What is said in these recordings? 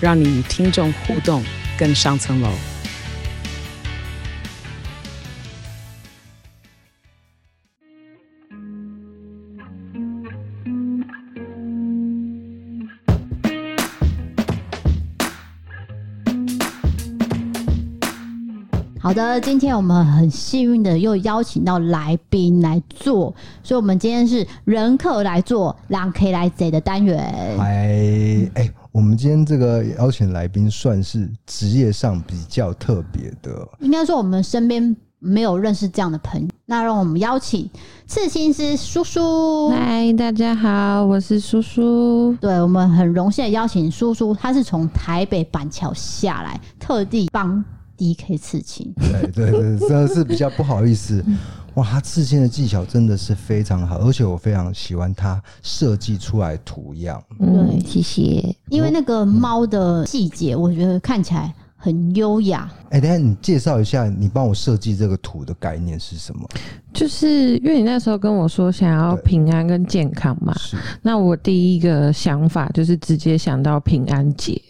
让你与听众互动更上层楼。好的，今天我们很幸运的又邀请到来宾来做，所以我们今天是人客来做，狼可以来贼的单元。哎哎，我们今天这个邀请来宾算是职业上比较特别的，应该说我们身边没有认识这样的朋友。那让我们邀请刺青师叔叔。嗨，大家好，我是叔叔。对，我们很荣幸的邀请叔叔，他是从台北板桥下来，特地帮。DK 刺青，对对对，真的是比较不好意思。哇，他刺青的技巧真的是非常好，而且我非常喜欢他设计出来图样。对，谢谢。因为那个猫的细节，我觉得看起来很优雅。哎、欸，等下你介绍一下，你帮我设计这个图的概念是什么？就是因为你那时候跟我说想要平安跟健康嘛，是。那我第一个想法就是直接想到平安节。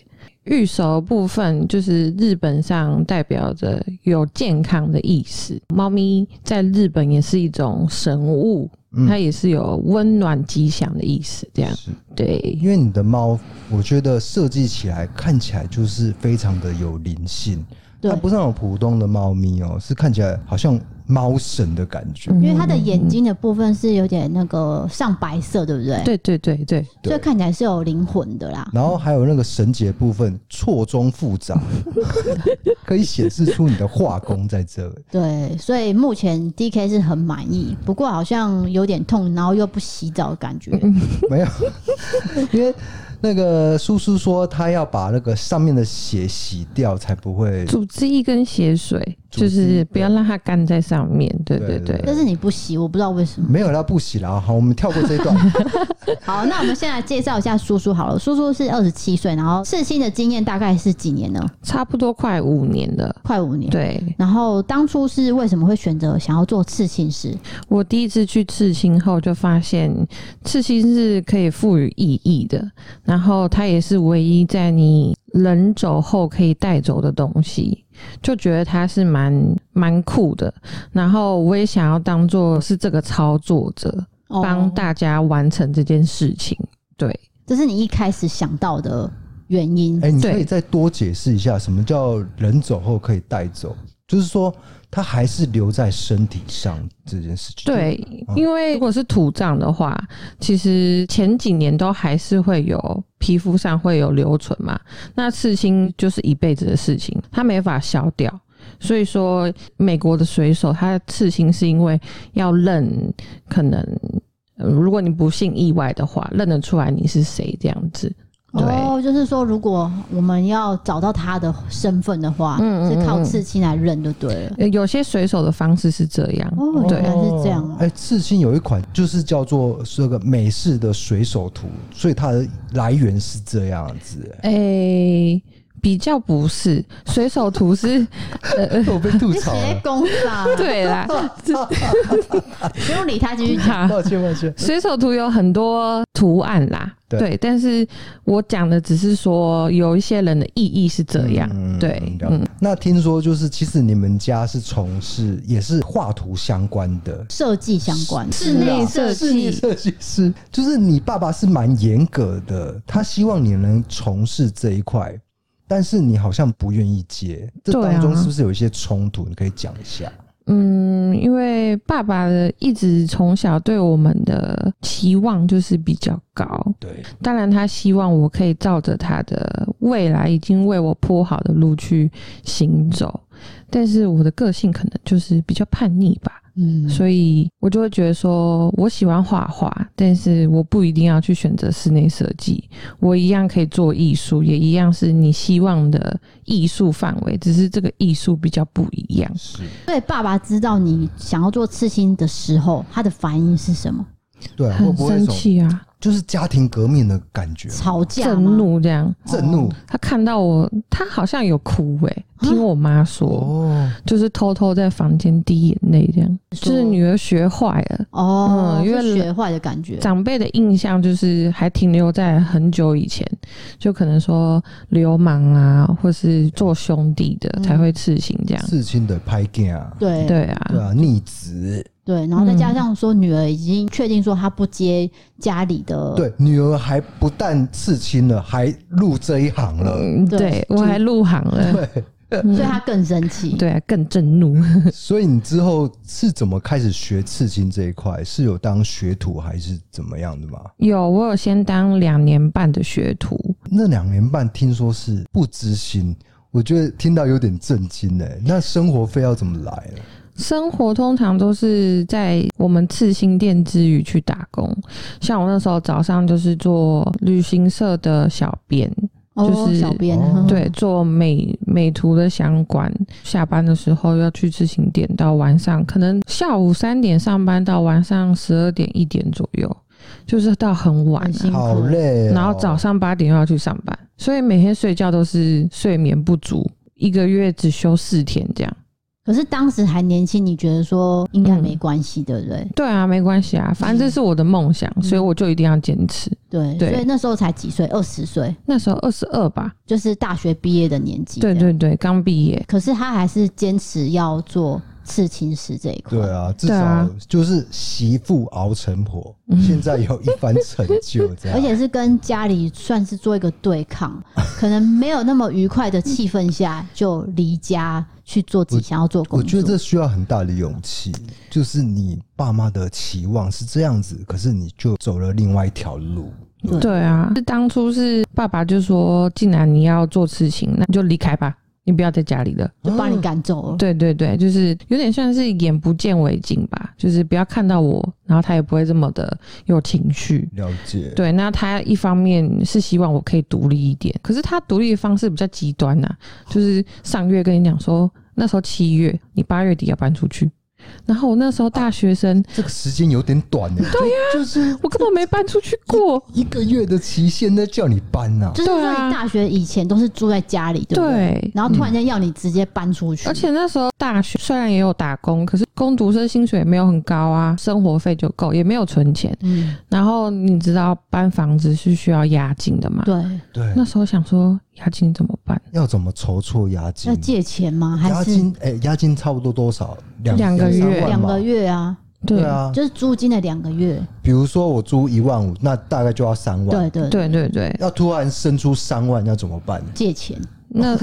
御守部分就是日本上代表着有健康的意思。猫咪在日本也是一种神物，嗯、它也是有温暖吉祥的意思。这样是对，因为你的猫，我觉得设计起来看起来就是非常的有灵性。它不是那种普通的猫咪哦，是看起来好像猫神的感觉。因为它的眼睛的部分是有点那个上白色，对不对？对对对对，所以看起来是有灵魂的啦。然后还有那个绳结部分错综复杂，可以显示出你的画工在这里。对，所以目前 DK 是很满意，不过好像有点痛，然后又不洗澡的感觉。没有，因为。那个叔叔说，他要把那个上面的血洗掉，才不会组织一根血水。就是不要让它干在上面，对对对。但是你不洗，我不知道为什么。没有，他不洗了。好，我们跳过这一段。好，那我们现在介绍一下叔叔好了。叔叔是二十七岁，然后刺青的经验大概是几年呢？差不多快五年了，快五年。对。然后当初是为什么会选择想要做刺青师？我第一次去刺青后，就发现刺青是可以赋予意义的，然后它也是唯一在你人走后可以带走的东西。就觉得它是蛮蛮酷的，然后我也想要当做是这个操作者，帮大家完成这件事情。对，这是你一开始想到的原因。哎，你可以再多解释一下，什么叫人走后可以带走？就是说。它还是留在身体上这件事情。对，因为如果是土葬的话，其实前几年都还是会有皮肤上会有留存嘛。那刺青就是一辈子的事情，它没法消掉。所以说，美国的水手他刺青是因为要认，可能如果你不幸意外的话，认得出来你是谁这样子。哦，就是说，如果我们要找到他的身份的话，嗯，是靠刺青来认就对了。有些水手的方式是这样，哦，对，原来是这样。哎，刺青有一款就是叫做这个美式的水手图，所以它的来源是这样子。哎。比较不是水手图是，呃，我被吐槽了。公司对啦，不用理他，继续讲。抱歉，抱歉。水手图有很多图案啦，对，对，但是我讲的只是说有一些人的意义是这样，嗯、对。嗯，那听说就是其实你们家是从事也是画图相关的，设计相关，室内设计，室内设计师，就是你爸爸是蛮严格的，他希望你能从事这一块。但是你好像不愿意接，这当中是不是有一些冲突？你可以讲一下。嗯，因为爸爸的一直从小对我们的期望就是比较高。对，当然他希望我可以照着他的未来已经为我铺好的路去行走，但是我的个性可能就是比较叛逆吧。嗯，所以我就会觉得说，我喜欢画画，但是我不一定要去选择室内设计，我一样可以做艺术，也一样是你希望的艺术范围，只是这个艺术比较不一样。是，所以爸爸知道你想要做刺青的时候，他的反应是什么？对，会很生气啊，就是家庭革命的感觉，吵架吗、震怒这样。震怒？他看到我，他好像有哭诶、欸，听我妈说，哦，就是偷偷在房间滴眼泪这样，就是女儿学坏了。哦，嗯因为是学坏的感觉。长辈的印象就是还停留在很久以前，就可能说流氓啊，或是做兄弟的才会刺青这样。刺青的拍镜啊，对。对啊，对啊，逆子，对，然后再加上说女儿已经确定说她不接家里的，对，女儿还不但刺青了，还入这一行了，嗯，对对我还入行了，对，所以她更生气。对啊，更震怒。所以你之后是怎么开始学刺青这一块？是有当学徒还是怎么样的吗？有，我有先当两年半的学徒，那两年半听说是不知心，我觉得听到有点震惊哎。那生活费要怎么来呢？生活通常都是在我们刺青店之余去打工，像我那时候早上就是做旅行社的小编。哦、就是小编、哦对，做美美图的相关，下班的时候要去刺青店，到晚上可能下午三点上班，到晚上十二点一点左右，就是到很晚、啊，好累、哦。然后早上八点又要去上班，所以每天睡觉都是睡眠不足，一个月只休四天这样。可是当时还年轻，你觉得说应该没关系，对不对？对啊，没关系啊，反正这是我的梦想，嗯、所以我就一定要坚持。对，对所以那时候才几岁？二十岁，那时候二十二吧，就是大学毕业的年纪。对对对，刚毕业。可是他还是坚持要做刺青师这一块。对啊，至少就是媳妇熬成婆，啊、现在有一番成就，这样。而且是跟家里算是做一个对抗，可能没有那么愉快的气氛下就离家。去做自己想要做工作，我觉得这需要很大的勇气。就是你爸妈的期望是这样子，可是你就走了另外一条路。对，啊，是当初是爸爸就说，既然你要做事情，那你就离开吧，你不要在家里了，就把你赶走了。对对对，就是有点像是眼不见为净吧，就是不要看到我，然后他也不会这么的有情绪。了解。对，那他一方面是希望我可以独立一点，可是他独立的方式比较极端呐、啊，就是上月跟你讲说，那时候七月，你八月底要搬出去。然后我那时候大学生，这个时间有点短呢。对呀，就是我根本没搬出去过，一个月的期限在叫你搬呐。就是说你大学以前都是住在家里，对不对？对。然后突然间要你直接搬出去，而且那时候大学虽然也有打工，可是工读生薪水也没有很高啊，生活费就够，也没有存钱。嗯。然后你知道搬房子是需要押金的嘛？对对。那时候想说押金怎么办？要怎么筹措押金？要借钱吗？还是押金？哎，押金差不多多少？两个月，两个月啊，对啊，就是租金的两个月。比如说我租一万五，那大概就要三万。对对对对对，要突然生出三万，要怎么办？借钱。那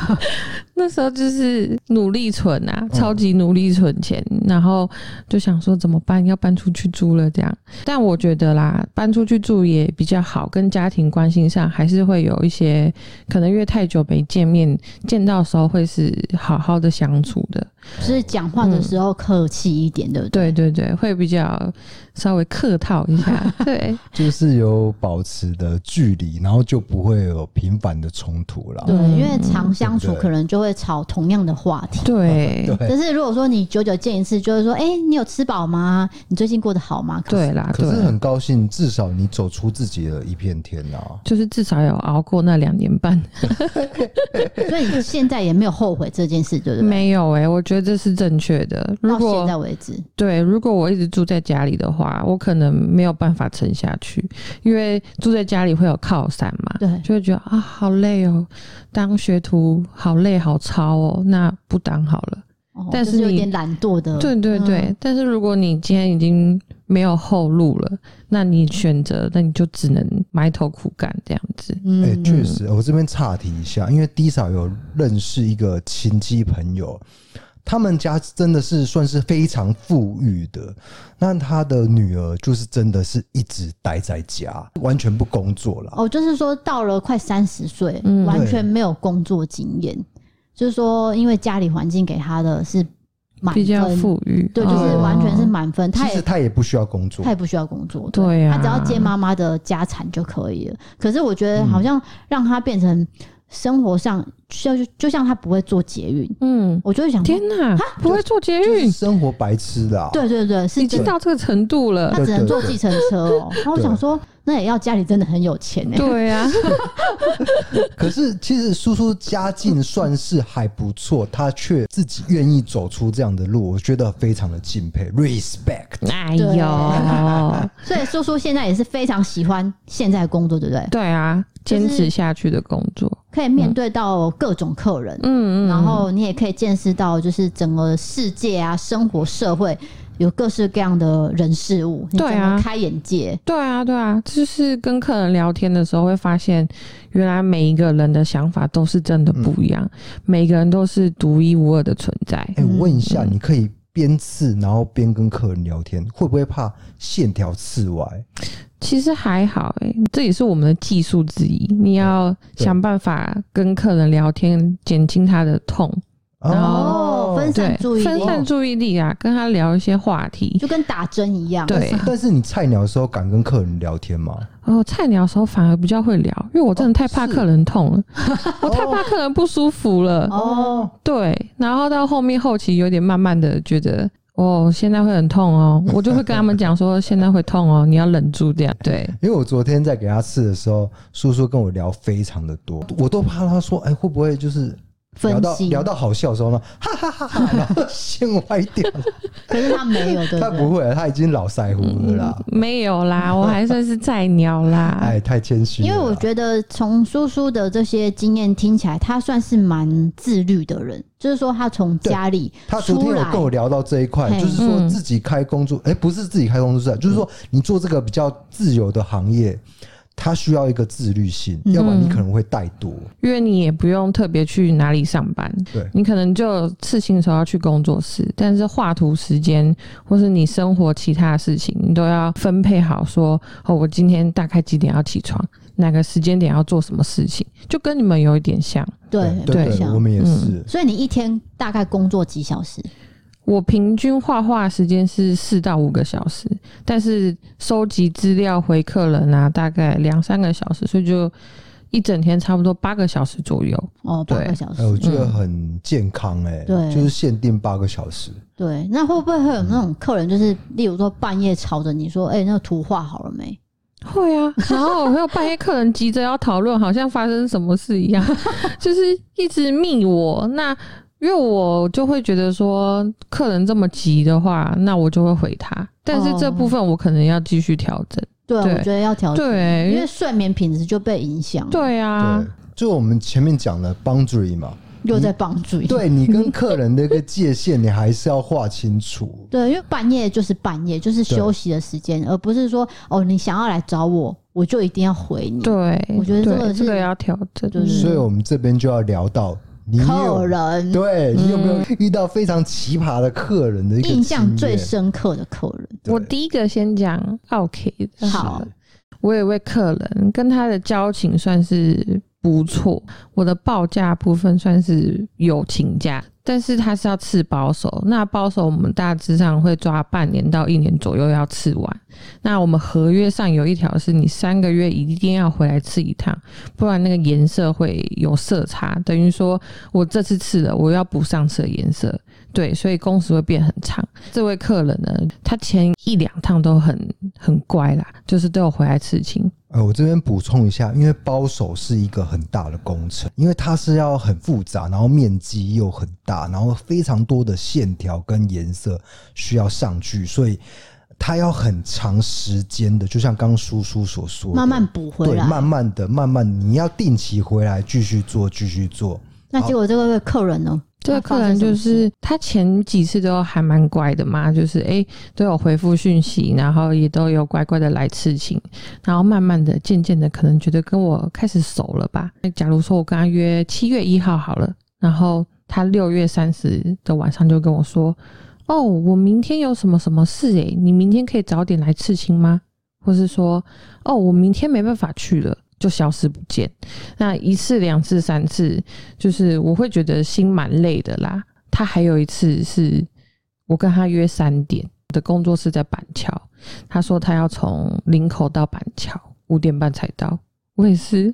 那时候就是努力存啊，超级努力存钱，嗯、然后就想说怎么办？要搬出去住了这样。但我觉得啦，搬出去住也比较好，跟家庭关系上还是会有一些可能，因为太久没见面，见到的时候会是好好的相处的，就是讲话的时候客气一点，对不对？对对对，会比较稍微客套一下，对，就是有保持的距离，然后就不会有频繁的冲突了。对，因为常相处可能就会吵同样的话题。对，对。可是如果说你久久见一次，就是说，哎、欸，你有吃饱吗？你最近过得好吗？对啦，可是很高兴，至少你走出自己的一片天啊。就是至少有熬过那两年半，所以你现在也没有后悔这件事，对不对？没有哎、欸，我觉得这是正确的。如果到现在为止，对，如果我一直住在家里的话，我可能没有办法撑下去，因为住在家里会有靠山嘛，对，就会觉得啊，好累哦。当学徒好累好操哦，那不当好了。哦、但是，是有点懒惰的，对对对。嗯、但是如果你今天已经没有后路了，那你选择，那你就只能埋头苦干这样子。嗯，哎、欸，确实，我这边岔题一下，因为 D 嫂有认识一个亲戚朋友。他们家真的是算是非常富裕的，那他的女儿就是真的是一直待在家，完全不工作了。哦，就是说到了快三十岁，完全没有工作经验，就是说因为家里环境给他的是满比较，富裕，对，就是哦完全是满分。他其实他也不需要工作他，也不需要工作，对啊他只要接妈妈的家产就可以了。可是我觉得好像让他变成生活上，就就像他不会做捷运，嗯，我就会想说天哪，不会做捷就是运，生活白痴的、啊。对对对，是已经真，到这个程度了他。只能坐计程车哦。然后我想说，那也要家里真的很有钱哎。对啊 可是其实叔叔家境算是还不错，他却自己愿意走出这样的路，我觉得非常的敬佩，respect。哎对呦，所以叔叔现在也是非常喜欢现在的工作，对不对？对啊，就是坚持下去的工作，可以面对到各种客人，嗯嗯，然后你也可以见识到，就是整个世界啊，生活社会有各式各样的人事物，对啊开眼界。对啊，对啊，就是跟客人聊天的时候，会发现原来每一个人的想法都是真的不一样，每个人都是独一无二的存在。哎、我问一下，你可以边刺然后边跟客人聊天，会不会怕线条刺歪？其实还好、欸，这也是我们的技术之一。你要想办法跟客人聊天，减轻他的痛，然后哦，分散注意力，分散注意力啊，跟他聊一些话题。就跟打针一样。对但是你菜鸟的时候敢跟客人聊天吗？哦，菜鸟的时候反而比较会聊，因为我真的太怕客人痛了，我太怕客人不舒服了。哦，对，然后到后面后期有点慢慢的觉得，哦，现在会很痛哦，我就会跟他们讲说，现在会痛哦，你要忍住这样。对，因为我昨天在给他试的时候，叔叔跟我聊非常的多，我都怕他说，哎、会不会就是聊到聊到好笑的时候呢，哈哈哈哈，然后线歪掉了。可是他没有，对不对？他不会，他已经老腮胡了啦。没有啦，我还算是菜鸟啦。哎，太谦虚了。因为我觉得从叔叔的这些经验听起来，他算是蛮自律的人，就是说他从家里他昨天有跟我聊到这一块，就是说自己开工作，哎、不是自己开工作室，就是说你做这个比较自由的行业，它需要一个自律性，嗯要不然你可能会怠惰。因为你也不用特别去哪里上班，对你可能就刺青的时候要去工作室，但是画图时间或是你生活其他的事情，你都要分配好说。哦，我今天大概几点要起床，哪个时间点要做什么事情，就跟你们有一点像。对对我们也是。所以你一天大概工作几小时？我平均画画时间是四到五个小时，但是收集资料回客人啊，大概两三个小时，所以就一整天差不多八个小时左右。哦，八个小时哎，。我觉得很健康哎、对就是限定八个小时。对，那会不会会有那种客人，就是例如说半夜吵着你说，哎、那个图画好了没？会啊，然后还有半夜客人急着要讨论，好像发生什么事一样，就是一直密我。那因为我就会觉得说，客人这么急的话，那我就会回他。但是这部分我可能要继续调整。对，对我觉得要调整，对因为睡眠品质就被影响。，对啊对，，就我们前面讲的 boundary 嘛，又在 boundary。对你跟客人的一个界限，你还是要划清楚。对，因为半夜就是半夜，就是休息的时间，而不是说哦，你想要来找我，我就一定要回你。对，我觉得这个是对这个要调整。就是所以我们这边就要聊到你有客人。对你有没有遇到非常奇葩的客人的一个印象最深刻的客人，我第一个先讲 OK 好，我有一位客人跟他的交情算是不错，我的报价部分算是友情价，但是他是要刺保守，那保守我们大致上会抓半年到一年左右要刺完。那我们合约上有一条是你三个月一定要回来刺一趟，不然那个颜色会有色差，等于说我这次刺了，我要补上次的颜色。对，所以工时会变很长。这位客人呢，他前一两趟都很很乖啦，就是都有回来刺青。呃，我这边补充一下，因为包手是一个很大的工程，因为它是要很复杂，然后面积又很大，然后非常多的线条跟颜色需要上去，所以它要很长时间的，就像刚刚叔叔所说的，慢慢补回对，来。慢慢的、慢慢，你要定期回来继续做，继续做。那结果这个客人呢？这个客人就是他前几次都还蛮乖的嘛，就是诶、欸、都有回复讯息，然后也都有乖乖的来刺青，然后慢慢的、渐渐的，可能觉得跟我开始熟了吧。假如说我跟他约七月一号好了，然后他六月三十的晚上就跟我说：“哦，我明天有什么什么事诶、欸，你明天可以早点来刺青吗？”或是说：“哦，我明天没办法去了。”就消失不见，那一次、两次、三次，就是我会觉得心蛮累的啦。他还有一次是我跟他约三点，我的工作室在板桥，他说他要从林口到板桥，五点半才到。我也是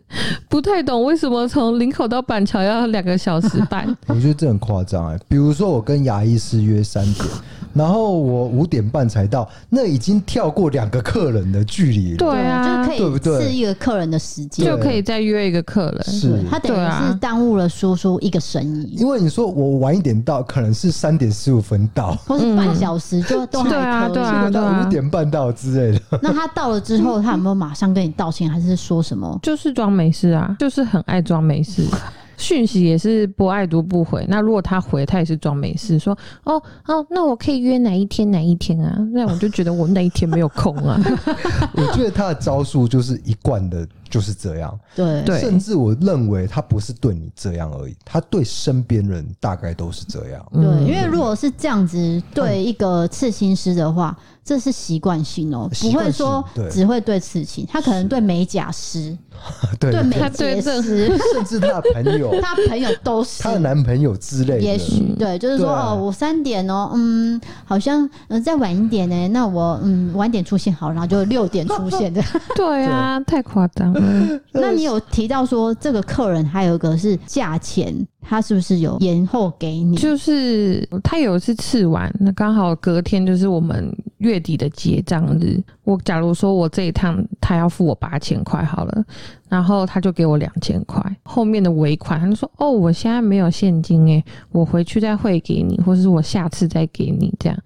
不太懂为什么从林口到板桥要两个小时半。我觉得这很夸张哎。比如说我跟牙医师约三点，然后我五点半才到，那已经跳过两个客人的距离了。对啊，就可以是一个客人的时间，就可以再约一个客人。是，他等于是耽误了叔叔一个生意。因为你说我晚一点到，可能是三点十五分到，或是半小时就 都还可以。对啊，对啊，对啊，五点半到之类的。那他到了之后，他有没有马上跟你道歉，还是说什么？就是装没事啊，就是很爱装没事，讯息也是不爱读不回。那如果他回，他也是装没事，说哦哦，那我可以约哪一天哪一天啊？那我就觉得我那一天没有空啊。我觉得他的招数就是一贯的。就是这样，对，对，甚至我认为他不是对你这样而已，他对身边人大概都是这样。对，因为如果是这样子对一个刺青师的话，这是习惯性哦，不会说只会对刺青，他可能对美甲师，对。美睫师，甚至他的朋友，他朋友都是。他的男朋友之类的。也许对，就是说哦，我三点哦，嗯，好像嗯再晚一点呢，那我嗯晚点出现好，然后就六点出现的。对啊，太夸张。嗯，那你有提到说这个客人还有一个是价钱，他是不是有延后给你？就是他有一次刺完，那刚好隔天就是我们月底的结账日。我假如说我这一趟他要付我八千块好了。然后他就给我两千块，后面的尾款他就说：“哦，我现在没有现金诶，我回去再汇给你，或者是我下次再给你这样。”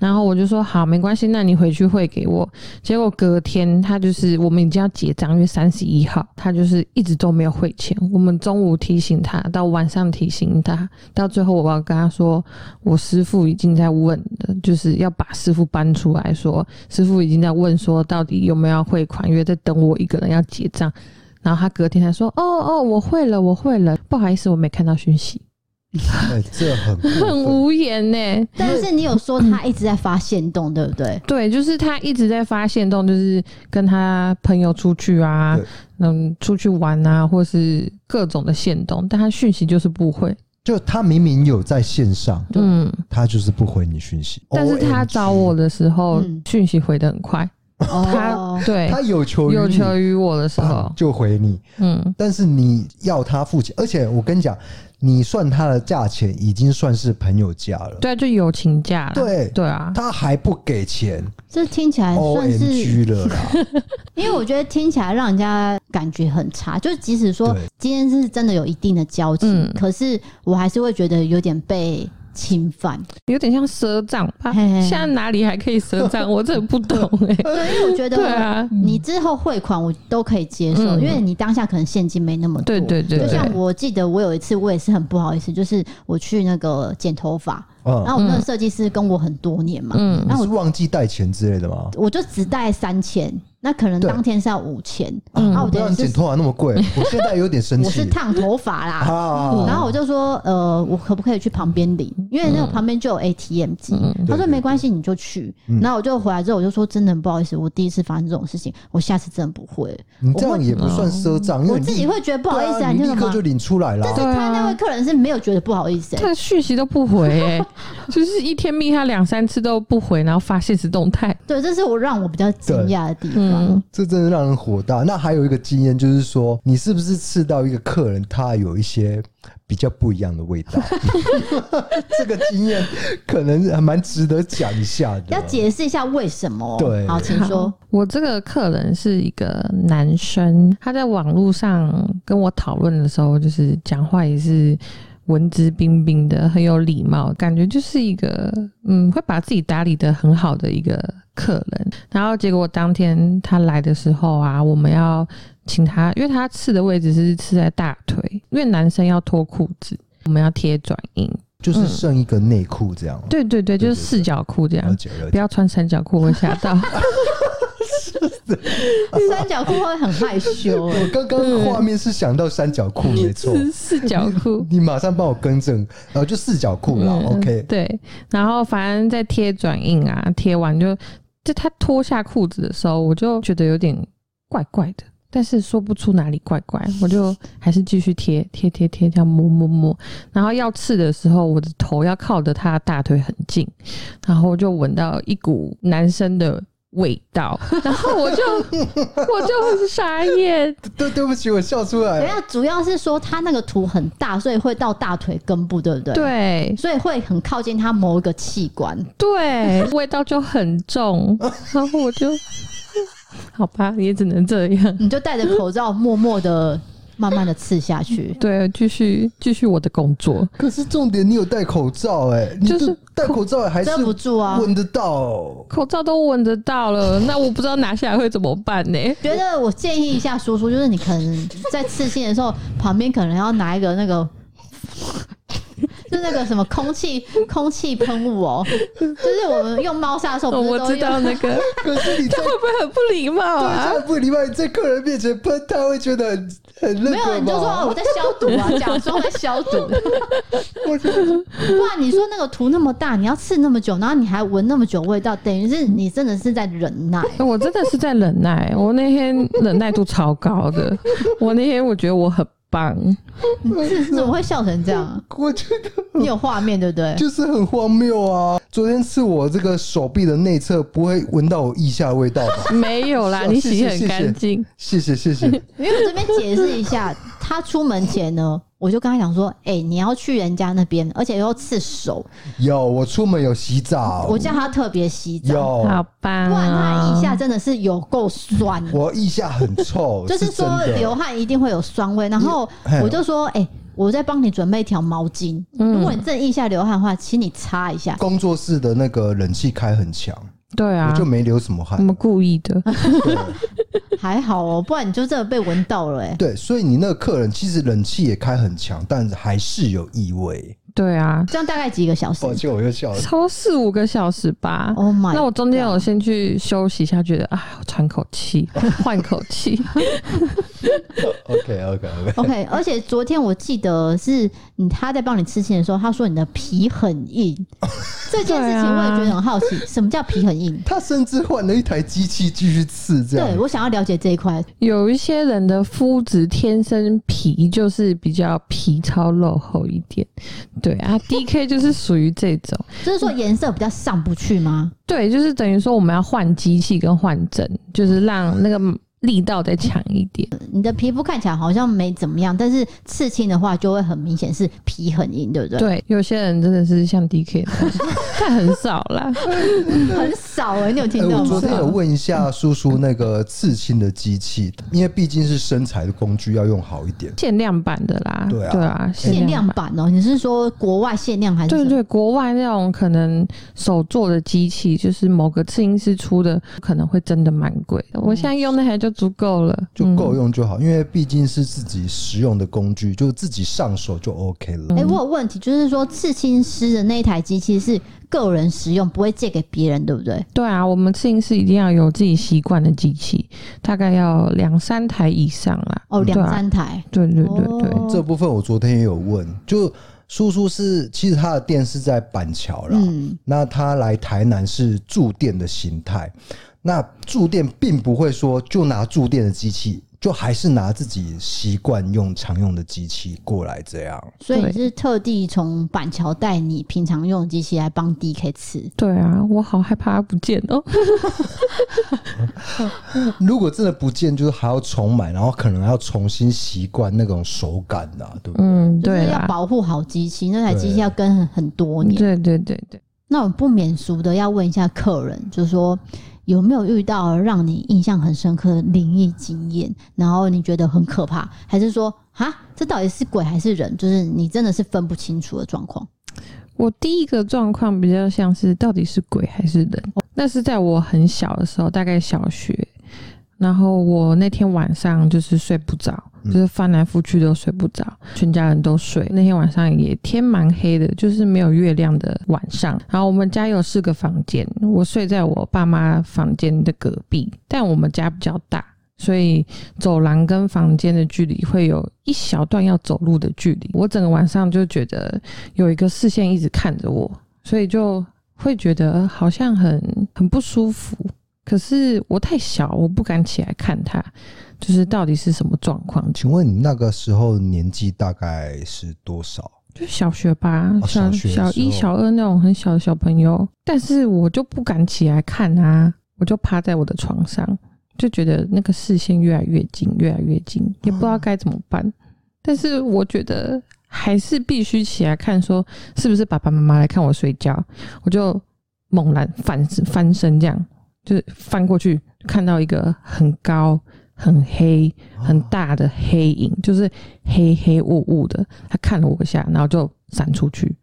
然后我就说：“好，没关系，那你回去汇给我。”结果隔天他就是我们已经要结账，因为三十一号他就是一直都没有汇钱。我们中午提醒他，到晚上提醒他，到最后我要跟他说：“我师傅已经在问了，就是要把师傅搬出来说，师傅已经在问说到底有没有汇款，因为在等我一个人要结账。”然后他隔天还说：“哦哦，我会了，我会了，不好意思，我没看到讯息。欸”这很很无言呢。但是你有说他一直在发现动，对不对？对，就是他一直在发现动，就是跟他朋友出去啊，嗯，出去玩啊，或是各种的限动，但他讯息就是不回。就他明明有在线上，嗯，他就是不回你讯息。但是他找我的时候，讯息回得很快。他对。他有求有求于我的时候。就回你，嗯，但是你要他付钱，而且我跟你讲，你算他的价钱已经算是朋友价了，对，就友情价了，对。对啊，他还不给钱，这听起来算是了啦，因为我觉得听起来让人家感觉很差，就即使说今天是真的有一定的交情，可是我还是会觉得有点被。侵犯有点像赊账吧？现在哪里还可以赊账？我真的不懂哎、欸。对，因为我觉得，对啊，你之后汇款我都可以接受，因为你当下可能现金没那么多。对对对。就像我记得我有一次，我也是很不好意思，就是我去那个剪头发，然后我那个设计师跟我很多年嘛，嗯，然后我是忘记带钱之类的吗？我就只带三千。那可能当天是要五千，然后我剪头发那么贵，我现在有点生气。我是烫头发啦，然后我就说，呃，我可不可以去旁边领？因为那个旁边就有 ATM 机。他说没关系，你就去。然后我就回来之后，我就说真的很不好意思，我第一次发生这种事情，我下次真的不会。你这样也不算赊账，因为我自己会觉得不好意思啊，你立刻就领出来了。但是他那位客人是没有觉得不好意思，他的讯息都不回，哎，就是一天密他两三次都不回，然后发现实动态。对，这是我让我比较惊讶的地方。这真的让人火大。那还有一个经验，就是说，你是不是吃到一个客人，他有一些比较不一样的味道？这个经验可能还蛮值得讲一下的。要解释一下为什么？对，好，请说。我这个客人是一个男生，他在网络上跟我讨论的时候，就是讲话也是。文质彬彬的，很有礼貌，感觉就是一个嗯，会把自己打理的很好的一个客人。然后结果当天他来的时候啊，我们要请他，因为他刺的位置是刺在大腿，因为男生要脱裤子，我们要贴转印，就是剩一个内裤这样。对对对，就是四角裤这样，不要穿三角裤会吓到。三角裤会很害羞。我刚刚画面是想到三角裤，没错，四角裤。你马上帮我更正，然后就四角裤了。OK，对。然后反正在贴转印啊，贴完就就他脱下裤子的时候，我就觉得有点怪怪的。但是说不出哪里怪怪，我就还是继续贴贴贴贴，这样摸摸摸。然后要刺的时候，我的头要靠着他大腿很近，然后就闻到一股男生的味道，然后我就 我就很傻眼。对，对不起，我笑出来。等下，主要是说他那个图很大，所以会到大腿根部，对不对？对，所以会很靠近他某一个器官。对，味道就很重，然后我就。好吧，也只能这样。你就戴着口罩，默默的、慢慢的刺下去。对，继续继续我的工作。可是重点，你有戴口罩哎、欸，就是戴口罩还是遮不住啊，闻得到。口罩都闻得到了，那我不知道拿下来会怎么办呢？觉得我建议一下叔叔，就是你可能在刺青的时候，旁边可能要拿一个那个。就那个什么空气空气喷雾哦，就是我们用猫砂的时候，我知道那个。可是你这会不会很不礼貌啊？对，不礼貌，你在客人面前喷，他会觉得很很那个。没有，你就说我在消毒啊，假装在消毒。哇，你说那个图那么大，你要刺那么久，然后你还闻那么久味道，等于是你真的是在忍耐。我真的是在忍耐，我那天忍耐度超高的。我那天我觉得我很。棒，怎么会笑成这样？我觉得你有画面，对不对？就是很荒谬啊！昨天是我这个手臂的内侧，不会闻到我腋下的味道吧？没有啦，你洗很干净。谢谢谢谢。因为我这边解释一下，他出门前呢。我就跟他讲说，哎、欸，你要去人家那边，而且又要刺手。有，我出门有洗澡。我叫他特别洗澡。有，好吧、哦。不然他腋下真的是有够酸。我腋下很臭，就是说流汗一定会有酸味。然后我就说，哎、欸，我在帮你准备一条毛巾。如果你真的腋下流汗的话，请你擦一下。工作室的那个冷气开很强。对啊，我就没流什么汗。我们故意的，还好哦，不然你就真的被闻到了哎。对，所以你那个客人其实冷气也开很强，但还是有异味。对啊，这样大概几个小时？抱歉，我又笑了。超四五个小时吧。Oh my！那我中间有先去休息一下，觉得啊，喘口气，换口气。OK OK OK OK。而且昨天我记得是你他在帮你刺青的时候，他说你的皮很硬。这件事情我也觉得很好奇，什么叫皮很硬？他甚至换了一台机器继续刺，这样。对，我想要了解这一块。有一些人的肤质天生皮就是比较皮糙肉厚一点。对啊，DK 就是属于这种，就是说颜色比较上不去吗？对，就是等于说我们要换机器跟换针，就是让那个。力道再强一点，你的皮肤看起来好像没怎么样，但是刺青的话就会很明显是皮很硬，对不对？对，有些人真的是像 DK 的，但很少啦，很少哎、欸，你有听到吗？我昨天有问一下叔叔那个刺青的机器，因为毕竟是身材的工具，要用好一点，限量版的啦，对啊，对啊，限量版哦、喔，你是说国外限量还是？对，对对，国外那种可能手做的机器，就是某个刺青师出的，可能会真的蛮贵的。我现在用那台就。足够了，就够用就好，嗯、因为毕竟是自己实用的工具，就自己上手就 OK 了。哎、欸，我有问题，就是说刺青师的那一台机器是个人使用，不会借给别人，对不对？对啊，我们刺青师一定要有自己习惯的机器，大概要两三台以上啦。哦，两三台，对对对对，哦、这部分我昨天也有问，就叔叔是其实他的店是在板桥啦，嗯，那他来台南是驻店的形态。那驻店并不会说就拿驻店的机器，就还是拿自己习惯用常用的机器过来这样。所以你是特地从板桥带你平常用的机器来帮 DK 吃？对啊，我好害怕它不见哦。如果真的不见，就是还要重买，然后可能要重新习惯那种手感呐，对不对？嗯，对，就是要保护好机器，那台机器要跟很多年。对对对对。那我不免俗的要问一下客人，就是说。有没有遇到让你印象很深刻的灵异经验？然后你觉得很可怕，还是说哈，这到底是鬼还是人？就是你真的是分不清楚的状况。我第一个状况比较像是到底是鬼还是人？那是在我很小的时候，大概小学。然后我那天晚上就是睡不着，就是翻来覆去都睡不着，全家人都睡。那天晚上也天蛮黑的，就是没有月亮的晚上。然后我们家有四个房间，我睡在我爸妈房间的隔壁，但我们家比较大，所以走廊跟房间的距离会有一小段要走路的距离。我整个晚上就觉得有一个视线一直看着我，所以就会觉得好像很很不舒服。可是我太小，我不敢起来看他，就是到底是什么状况。请问你那个时候年纪大概是多少？就小学吧，哦、小小，小一、小二那种很小的小朋友。但是我就不敢起来看啊，我就趴在我的床上，就觉得那个视线越来越近，越来越近，也不知道该怎么办。嗯、但是我觉得还是必须起来看，说是不是爸爸妈妈来看我睡觉，我就猛然翻翻身这样。就是翻过去看到一个很高、很黑、很大的黑影，就是黑黑雾雾的。他看了我一下，然后就闪出去。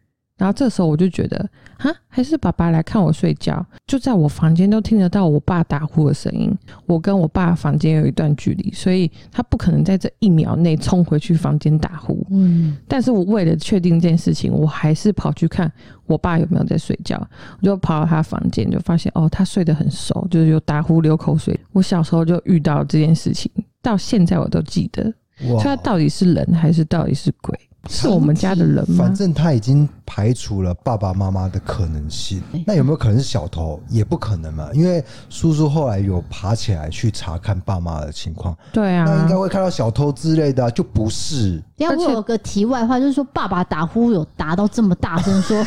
然后这时候我就觉得，啊，还是爸爸来看我睡觉，就在我房间都听得到我爸打呼的声音。我跟我爸房间有一段距离，所以他不可能在这一秒内冲回去房间打呼。嗯，但是我为了确定这件事情，我还是跑去看我爸有没有在睡觉。我就跑到他房间，就发现哦，他睡得很熟，就是有打呼、流口水。我小时候就遇到这件事情，到现在我都记得。哇，他到底是人还是到底是鬼？是我们家的人吗？反正他已经排除了爸爸妈妈的可能性。那有没有可能是小偷？也不可能嘛，因为叔叔后来有爬起来去查看爸妈的情况。对啊，那应该会看到小偷之类的，就不是。要不有个题外话，就是说爸爸打呼有达到这么大声，说 我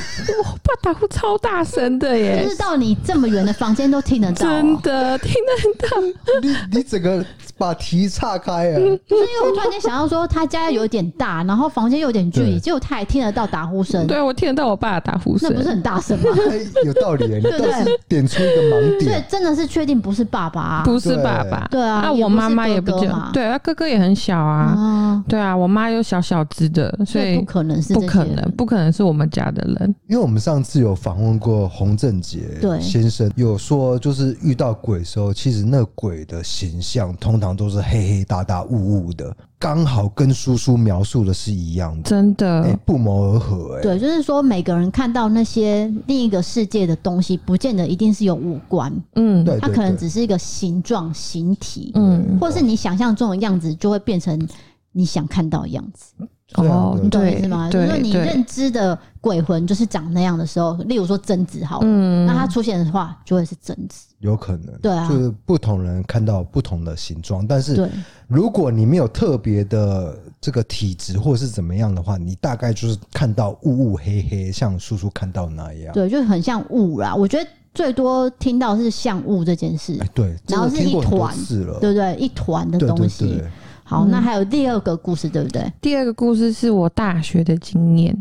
爸打呼超大声的耶，就是到你这么远的房间都听得到，真的听得到。你你整个 把题岔开啊！就是因为我突然间想到说他家有点大，然后房间。有点距离，结果他也听得到打呼声。对，我听得到我爸的打呼声，那不是很大声吗？有道理，你倒是点出一个盲点。对，真的是确定不是爸爸，啊，不是爸爸。对啊，那我妈妈也不见。对啊，哥哥也很小啊。对啊，我妈又小小只的，所以不可能是不可能，不可能是我们家的人。因为我们上次有访问过洪正杰先生，有说就是遇到鬼的时候，其实那鬼的形象通常都是黑黑大大、雾雾的。刚好跟叔叔描述的是一样的，真的、欸、不谋而合、欸。哎，对，就是说每个人看到那些另一个世界的东西，不见得一定是有五官。嗯，对，它可能只是一个形状、形体，嗯，或是你想象中的样子，就会变成你想看到的样子。哦，你懂我意思吗？就是你认知的鬼魂就是长那样的时候，例如说贞子好了，嗯，那它出现的话就会是贞子，有可能，对啊，就是不同人看到不同的形状，但是如果你没有特别的这个体质或是怎么样的话，你大概就是看到雾雾黑黑，像叔叔看到那样，对，就很像雾啦。我觉得最多听到是像雾这件事，对，然后是一团，对不对？一团的东西。好，那还有第二个故事，对不对？第二个故事是我大学的经验。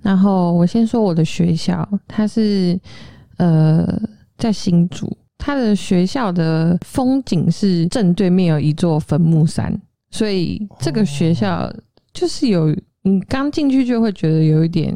然后我先说我的学校，它是呃在新竹，它的学校的风景是正对面有一座坟墓山，所以这个学校就是有你刚进去就会觉得有一点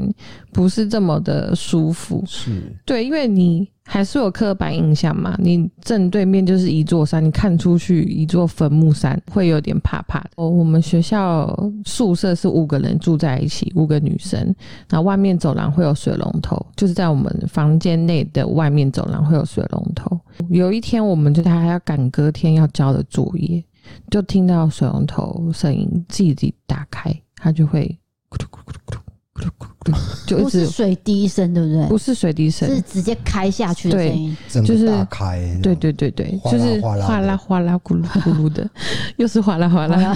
不是这么的舒服。是对，因为你。还是有刻板印象嘛？你正对面就是一座山，你看出去一座坟墓山，会有点怕怕的。哦，我们学校宿舍是五个人住在一起，五个女生，那外面走廊会有水龙头，就是在我们房间内的外面走廊会有水龙头。有一天，我们就他还要赶隔天要交的作业，就听到水龙头声音自己打开，它就会咕噜咕噜咕噜。就不是水滴声，对不对？不是水滴声，是直接开下去的声音，就是打开。对对对对，就是哗啦哗啦咕噜咕噜的，又是哗啦哗啦。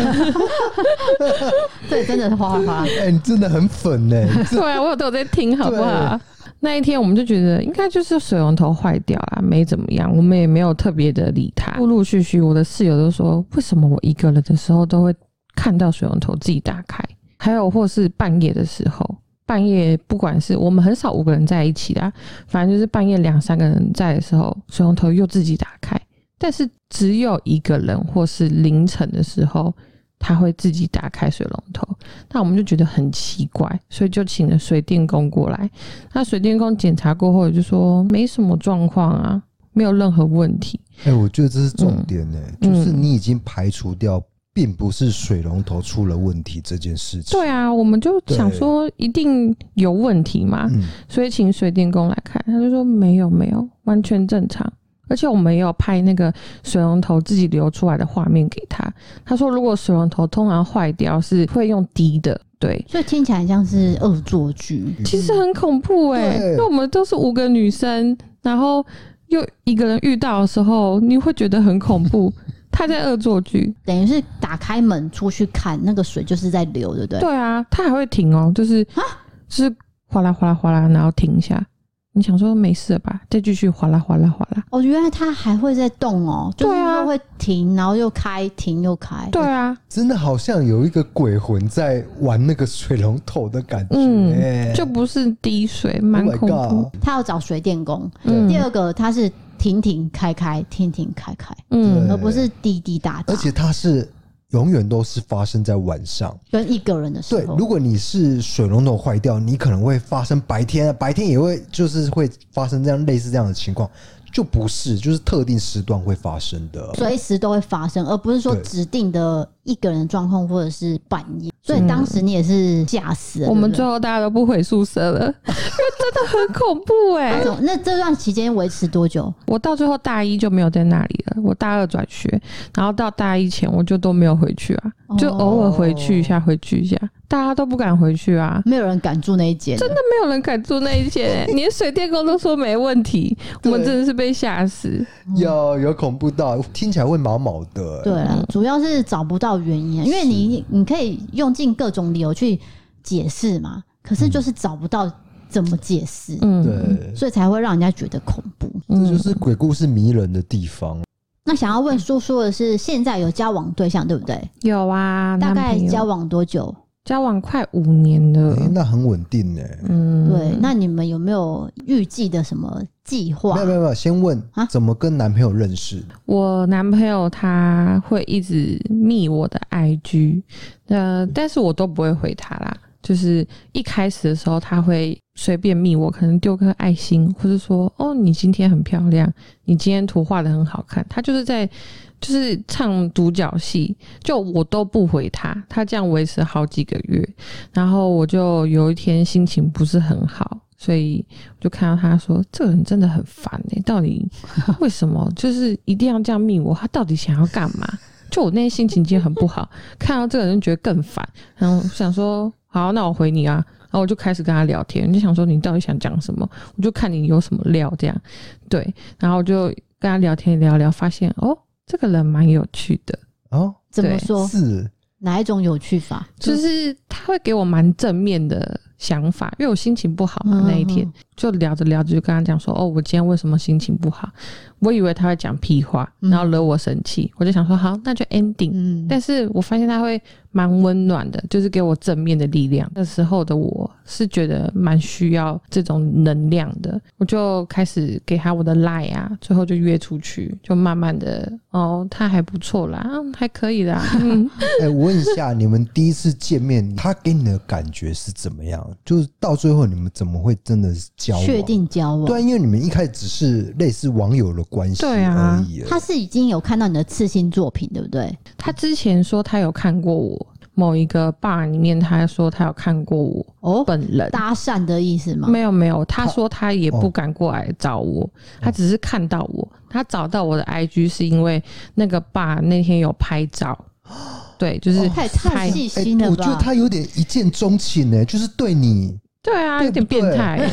对，真的是哗啦哗啦。哎，你真的很粉呢。对啊，我有都有在听，好不好？那一天我们就觉得应该就是水龙头坏掉了，没怎么样，我们也没有特别的理他。陆陆续续，我的室友都说，为什么我一个人的时候都会看到水龙头自己打开？还有，或是半夜的时候，半夜不管是我们很少五个人在一起的，反正就是半夜两三个人在的时候，水龙头又自己打开。但是只有一个人或是凌晨的时候，他会自己打开水龙头。那我们就觉得很奇怪，所以就请了水电工过来。那水电工检查过后就说没什么状况啊，没有任何问题。哎、欸，我觉得这是重点呢、欸，嗯、就是你已经排除掉。并不是水龙头出了问题这件事情。对啊，我们就想说一定有问题嘛，对所以请水电工来看，他就说没有没有，完全正常。而且我们也有拍那个水龙头自己流出来的画面给他，他说如果水龙头通常坏掉是会用滴的，对，所以听起来像是恶作剧，其实很恐怖哎、欸，因为我们都是五个女生，然后。又一个人遇到的时候，你会觉得很恐怖。他在恶作剧，等于是打开门出去看，那个水就是在流，对不对？对啊，他还会停哦，就是啊，就是哗啦哗啦哗啦，然后停一下。你想说没事了吧？再继续哗啦哗啦哗啦。哦，原来它还会在动哦。对啊，会停，然后又开，停又开。对啊，真的好像有一个鬼魂在玩那个水龙头的感觉。嗯，就不是滴水，蛮恐怖。他要找水电工。嗯，第二个他是停停开开，停停开开。嗯，而不是滴滴答答。而且它是。永远都是发生在晚上，跟一个人的时候。对，如果你是水龙头坏掉，你可能会发生白天，白天也会就是会发生这样类似这样的情况。就不是，就是特定时段会发生的，随时都会发生，而不是说指定的一个人状况或者是半夜。所以当时你也是吓死了。我们最后大家都不回宿舍了，因为真的很恐怖哎。那这段期间维持多久？我到最后大一就没有在那里了，我大二转学，然后到大一前我就都没有回去啊，就偶尔回去一下，回去一下。大家都不敢回去啊，没有人敢住那一间，真的没有人敢住那一间，连水电工都说没问题，我们真的是被吓死，有有恐怖到听起来会毛毛的。对啊，主要是找不到原因，因为你你可以用尽各种理由去解释嘛，可是就是找不到怎么解释，嗯，对，所以才会让人家觉得恐怖。这就是鬼故事迷人的地方。那想要问叔叔的是，现在有交往对象对不对？有啊，大概交往多久？交往快五年了，欸、那很稳定呢。嗯，对。那你们有没有预计的什么计划？没有没有没有，先问啊，怎么跟男朋友认识？我男朋友他会一直密我的 IG，呃，但是我都不会回他啦。就是一开始的时候，他会随便密我，可能丢颗爱心，或是说哦，你今天很漂亮，你今天图画的很好看。他就是在。就是唱独角戏，就我都不回他，他这样维持好几个月，然后我就有一天心情不是很好，所以我就看到他说：“这个人真的很烦欸，到底为什么就是一定要这样密我？他到底想要干嘛？”就我那天心情今天很不好，看到这个人觉得更烦，然后想说：“好，那我回你啊。”然后我就开始跟他聊天，就想说：“你到底想讲什么？我就看你有什么料。”这样对，然后我就跟他聊天聊聊，发现哦。这个人蛮有趣的。哦，怎么说？是。哪一种有趣法？就是他会给我蛮正面的想法，因为我心情不好嘛，那一天就聊着聊着就跟他讲说：“哦，我今天为什么心情不好？”我以为他会讲屁话，然后惹我生气，我就想说：“好，那就 ending。”但是我发现他会蛮温暖的，就是给我正面的力量。那时候的我是觉得蛮需要这种能量的，我就开始给他我的 line 啊，最后就约出去，就慢慢的哦，他还不错啦，还可以啦。嗯，哎，我问一下，你们第一次见面，他给你的感觉是怎么样？就是到最后你们怎么会真的交往？确定交往？对，因为你们一开始只是类似网友的关系而已。他是已经有看到你的刺青作品，对不对？他之前说他有看过我。某一个 bar 里面，他说他有看过我哦，本人搭讪的意思吗？没有没有，他说他也不敢过来找我，他只是看到我，他找到我的 IG 是因为那个 bar 那天有拍照，对，就是太太细心了吧？我觉得他有点一见钟情呢，就是对你。对啊，有点变态。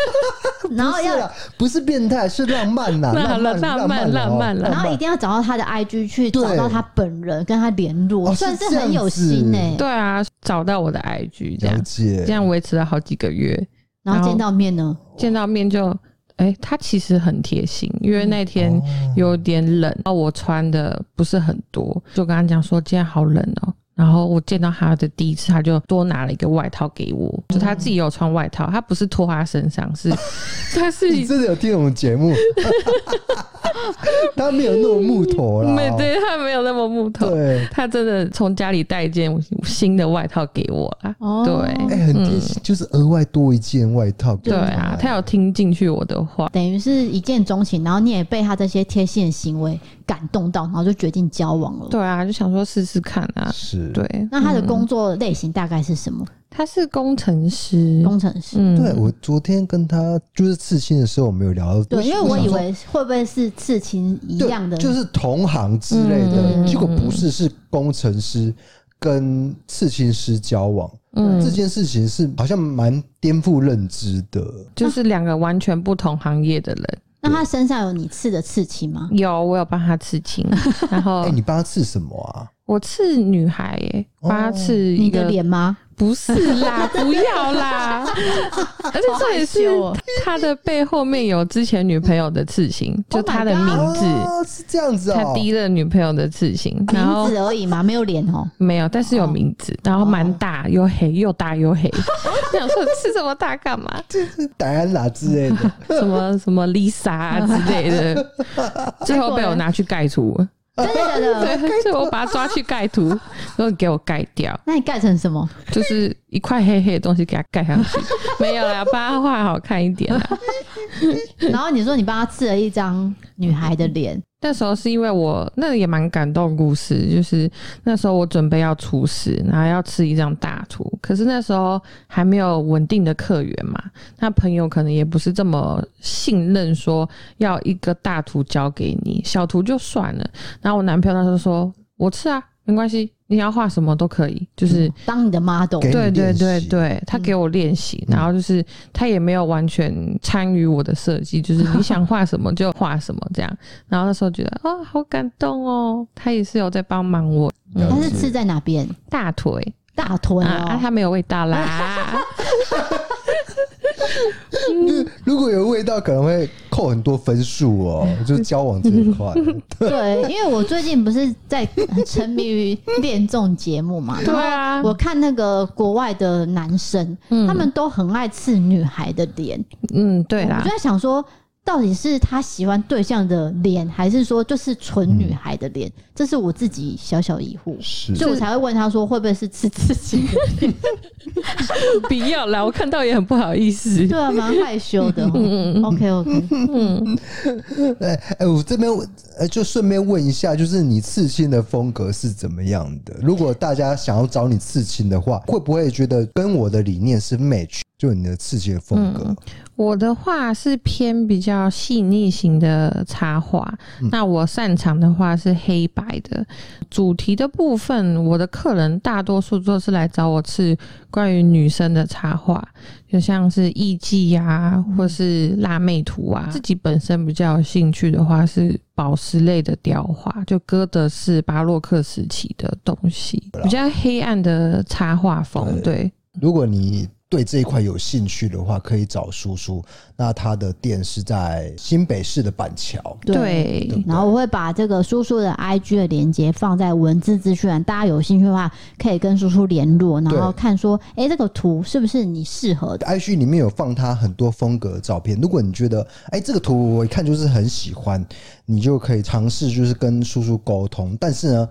然后要不是变态，是浪漫呐，浪漫浪漫浪漫了。然后一定要找到他的 IG 去找到他本人，跟他联络，算是很有心呢。对啊，找到我的 IG 这样，这样维持了好几个月。然后见到面呢？见到面就，哎，他其实很贴心，因为那天有点冷，然后我穿的不是很多，就跟他讲说今天好冷哦。然后我见到他的第一次，他就多拿了一个外套给我，就他自己有穿外套，他不是脱他身上，是 他是你真的有听我们节目，他没有那么木头啦，没对，他没有那么木头，对，他真的从家里带一件 新的外套给我啦，对，哎，很贴心，就是额外多一件外套，对啊，他。有听进去我的话，等于是一见钟情，然后你也被他这些贴心的行为感动到，然后就决定交往了，对啊，就想说试试看啊，是。对，那他的工作类型大概是什么？他是工程师，工程师。嗯，对，我昨天跟他就是刺青的时候，我们有聊到，对，因为我以为会不会是刺青一样的，就是同行之类的，嗯、结果不是，是工程师跟刺青师交往。嗯，这件事情是好像蛮颠覆认知的，就是两个完全不同行业的人。那他身上有你刺的刺青吗？有，我有帮他刺青。然后，哎、欸，你帮他刺什么啊？我刺女孩耶、欸，帮他刺你的脸吗？不是啦，不要啦！而且这也是他的背后面有之前女朋友的刺青，就他的名字、oh、是这样子啊、哦。他第一任女朋友的刺青，名字而已嘛，没有脸哦。没有，但是有名字，然后蛮大，又黑，又大又黑。我想说刺这么大干嘛？就是戴安娜之类的，什么什么 Lisa 之类的，最后被我拿去盖图。真的假的？对，所以我把它抓去盖图，然后给我盖掉。那你盖成什么？就是一块黑黑的东西给它盖上去。没有啦，把它画好看一点啦。然后你说你帮他刺了一张女孩的脸。那时候是因为我那也蛮感动故事，就是那时候我准备要出师，然后要吃一张大图，可是那时候还没有稳定的客源嘛，那朋友可能也不是这么信任，说要一个大图交给你，小图就算了。然后我男朋友他就说：“我吃啊。”没关系，你要画什么都可以，就是、嗯、当你的 model。对对对对，他给我练习、嗯，然后就是他也没有完全参与我的设计，就是你想画什么就画什么这样。然后那时候觉得哦，好感动哦，他也是有在帮忙我。嗯、他是刺在哪边？大腿，大腿、哦、啊，他没有味道啦。如果有味道，可能会扣很多分数哦。就是交往这一块，对，因为我最近不是在沉迷于恋综节目嘛，对啊，我看那个国外的男生，他们都很爱刺女孩的脸，嗯，对啦，我就在想说。到底是他喜欢对象的脸，还是说就是纯女孩的脸？嗯，这是我自己小小疑惑，所以我才会问他说会不会是刺自己的脸？不要啦，我看到也很不好意思。对啊，蛮害羞的。嗯 OK OK。嗯。哎哎，我这边问，呃，就顺便问一下，就是你刺青的风格是怎么样的？如果大家想要找你刺青的话，会不会觉得跟我的理念是 match？就你的刺青的风格？嗯，我的话是偏比较细腻型的插画，嗯。那我擅长的话是黑白的主题的部分。我的客人大多数都是来找我刺关于女生的插画，就像是艺妓呀，或是辣妹图啊。自己本身比较有兴趣的话是宝石类的雕画，就哥德式巴洛克时期的东西，比较黑暗的插画风。对，如果你。对这一块有兴趣的话，可以找叔叔。那他的店是在新北市的板桥。对，然后我会把这个叔叔的 IG 的链接放在文字资讯栏，大家有兴趣的话可以跟叔叔联络，然后看说，哎，这个图是不是你适合的？IG 里面有放他很多风格的照片。如果你觉得，哎，这个图我一看就是很喜欢，你就可以尝试就是跟叔叔沟通。但是呢，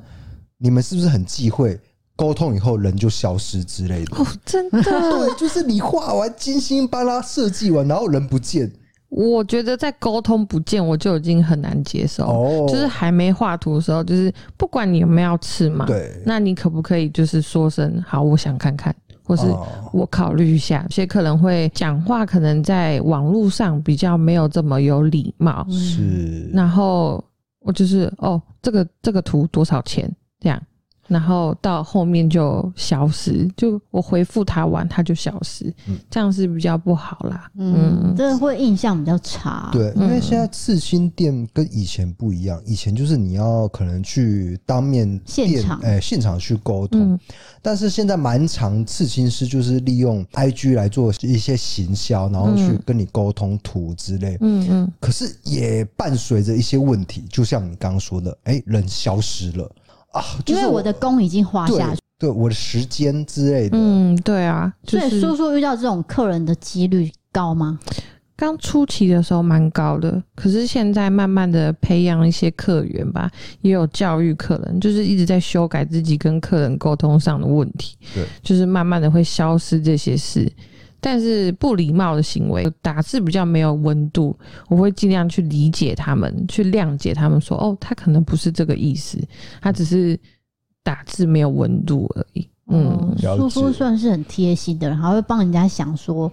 你们是不是很忌讳？沟通以后人就消失之类的哦，真的对，就是你画完精心帮他设计完，然后人不见。我觉得在沟通不见，我就已经很难接受。哦，就是还没画图的时候，就是不管你有没有要刺嘛，对，那你可不可以就是说声好，我想看看，或是我考虑一下。有些可能会讲话，可能在网络上比较没有这么有礼貌，是。然后我就是哦，这个这个图多少钱？这样。然后到后面就消失，就我回复他完，他就消失，嗯，这样是比较不好啦。嗯，这、嗯、会印象比较差。对，因为现在刺青店跟以前不一样，以前就是你要可能去当面店现场，哎，现场去沟通。嗯、但是现在蛮常刺青师就是利用 IG 来做一些行销，然后去跟你沟通图之类。嗯嗯。可是也伴随着一些问题，就像你刚刚说的，哎，人消失了。啊，因为我的工已经花下去，对，对我的时间之类的，嗯，对啊，就是、所以叔叔遇到这种客人的几率高吗？刚初期的时候蛮高的，可是现在慢慢的培养一些客源吧，也有教育客人，就是一直在修改自己跟客人沟通上的问题，对，就是慢慢的会消失这些事。但是不礼貌的行为，打字比较没有温度，我会尽量去理解他们，去谅解他们说，说哦，他可能不是这个意思，他只是打字没有温度而已。嗯，叔叔算是很贴心的人，还会帮人家想说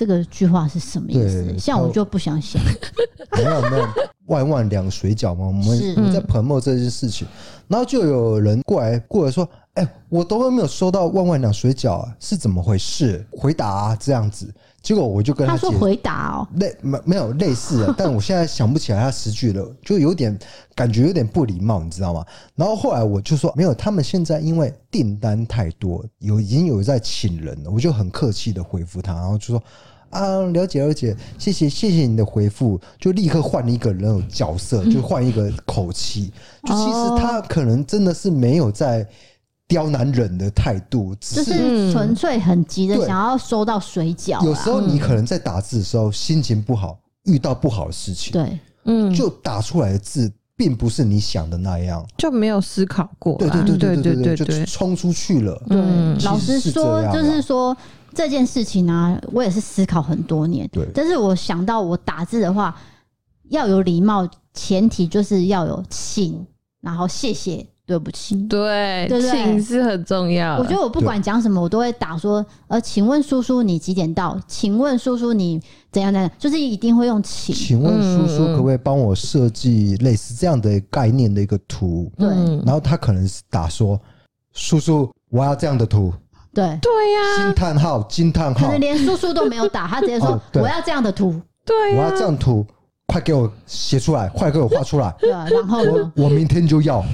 这个句话是什么意思。像我就不想想，没有没有万万两水饺嘛？我们我们在 promote 这件事情，然后就有人过来过来说：“哎、欸，我都没有收到万万两水饺啊，是怎么回事？”回答、啊、这样子。结果我就跟他，他说回答哦，类没没有类似的，但我现在想不起来他十句了，就有点感觉有点不礼貌，你知道吗？然后后来我就说没有，他们现在因为订单太多，有已经有在请人了，我就很客气的回复他，然后就说啊，了解了解，谢谢谢谢你的回复，就立刻换了一个人有角色，就换一个口气，就其实他可能真的是没有在。刁难人的态度，只就是纯粹很急的想要收到水饺。有时候你可能在打字的时候心情不好，遇到不好的事情，对，嗯，就打出来的字并不是你想的那样，就没有思考过。对对对对对对，就冲出去了。对，老实说，就是说这件事情啊，我也是思考很多年。对，但是我想到我打字的话要有礼貌，前提就是要有请，然后谢谢。对不起，对，请是很重要。我觉得我不管讲什么，我都会打说，呃，请问叔叔你几点到？请问叔叔你怎样怎样？就是一定会用请。请问叔叔可不可以帮我设计类似这样的概念的一个图？对，然后他可能是打说，叔叔我要这样的图。对对呀，惊叹号惊叹号，可能连叔叔都没有打，他直接说我要这样的图。对，我要这样图，快给我写出来，快给我画出来。对，然后我我明天就要。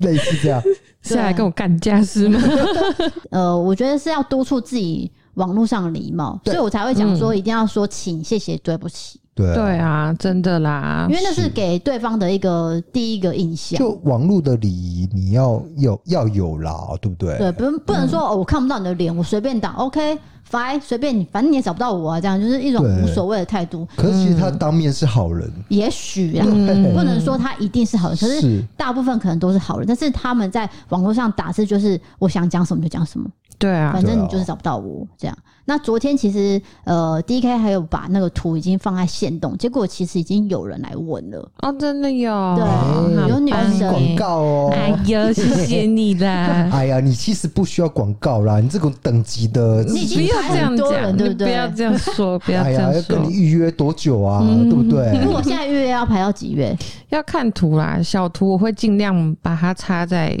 类似这样，是来跟我干架是吗？呃，我觉得是要督促自己网络上的礼貌，所以我才会讲说一定要说请、谢谢、对不起。对对啊，真的啦，因为那是给对方的一个第一个印象。就网络的礼仪，你要有要有啦，对不对？对，不不能说哦，我看不到你的脸，我随便打，OK。Fine，随便你，反正你也找不到我啊，这样就是一种无所谓的态度。可是其实他当面是好人，也许啊，不能说他一定是好人，可是大部分可能都是好人。但是他们在网络上打字，就是我想讲什么就讲什么。对啊，反正你就是找不到我这样。那昨天其实呃，D K 还有把那个图已经放在线动，结果其实已经有人来问了哦，真的有，对，有女生广告哦，哎呀，谢谢你啦。哎呀，你其实不需要广告啦，你这种等级的，你不要这样讲，对不对？不要这样说，不要这样说。要跟你预约多久啊？对不对？你如果现在预约要排到几月？要看图啦，小图我会尽量把它插在。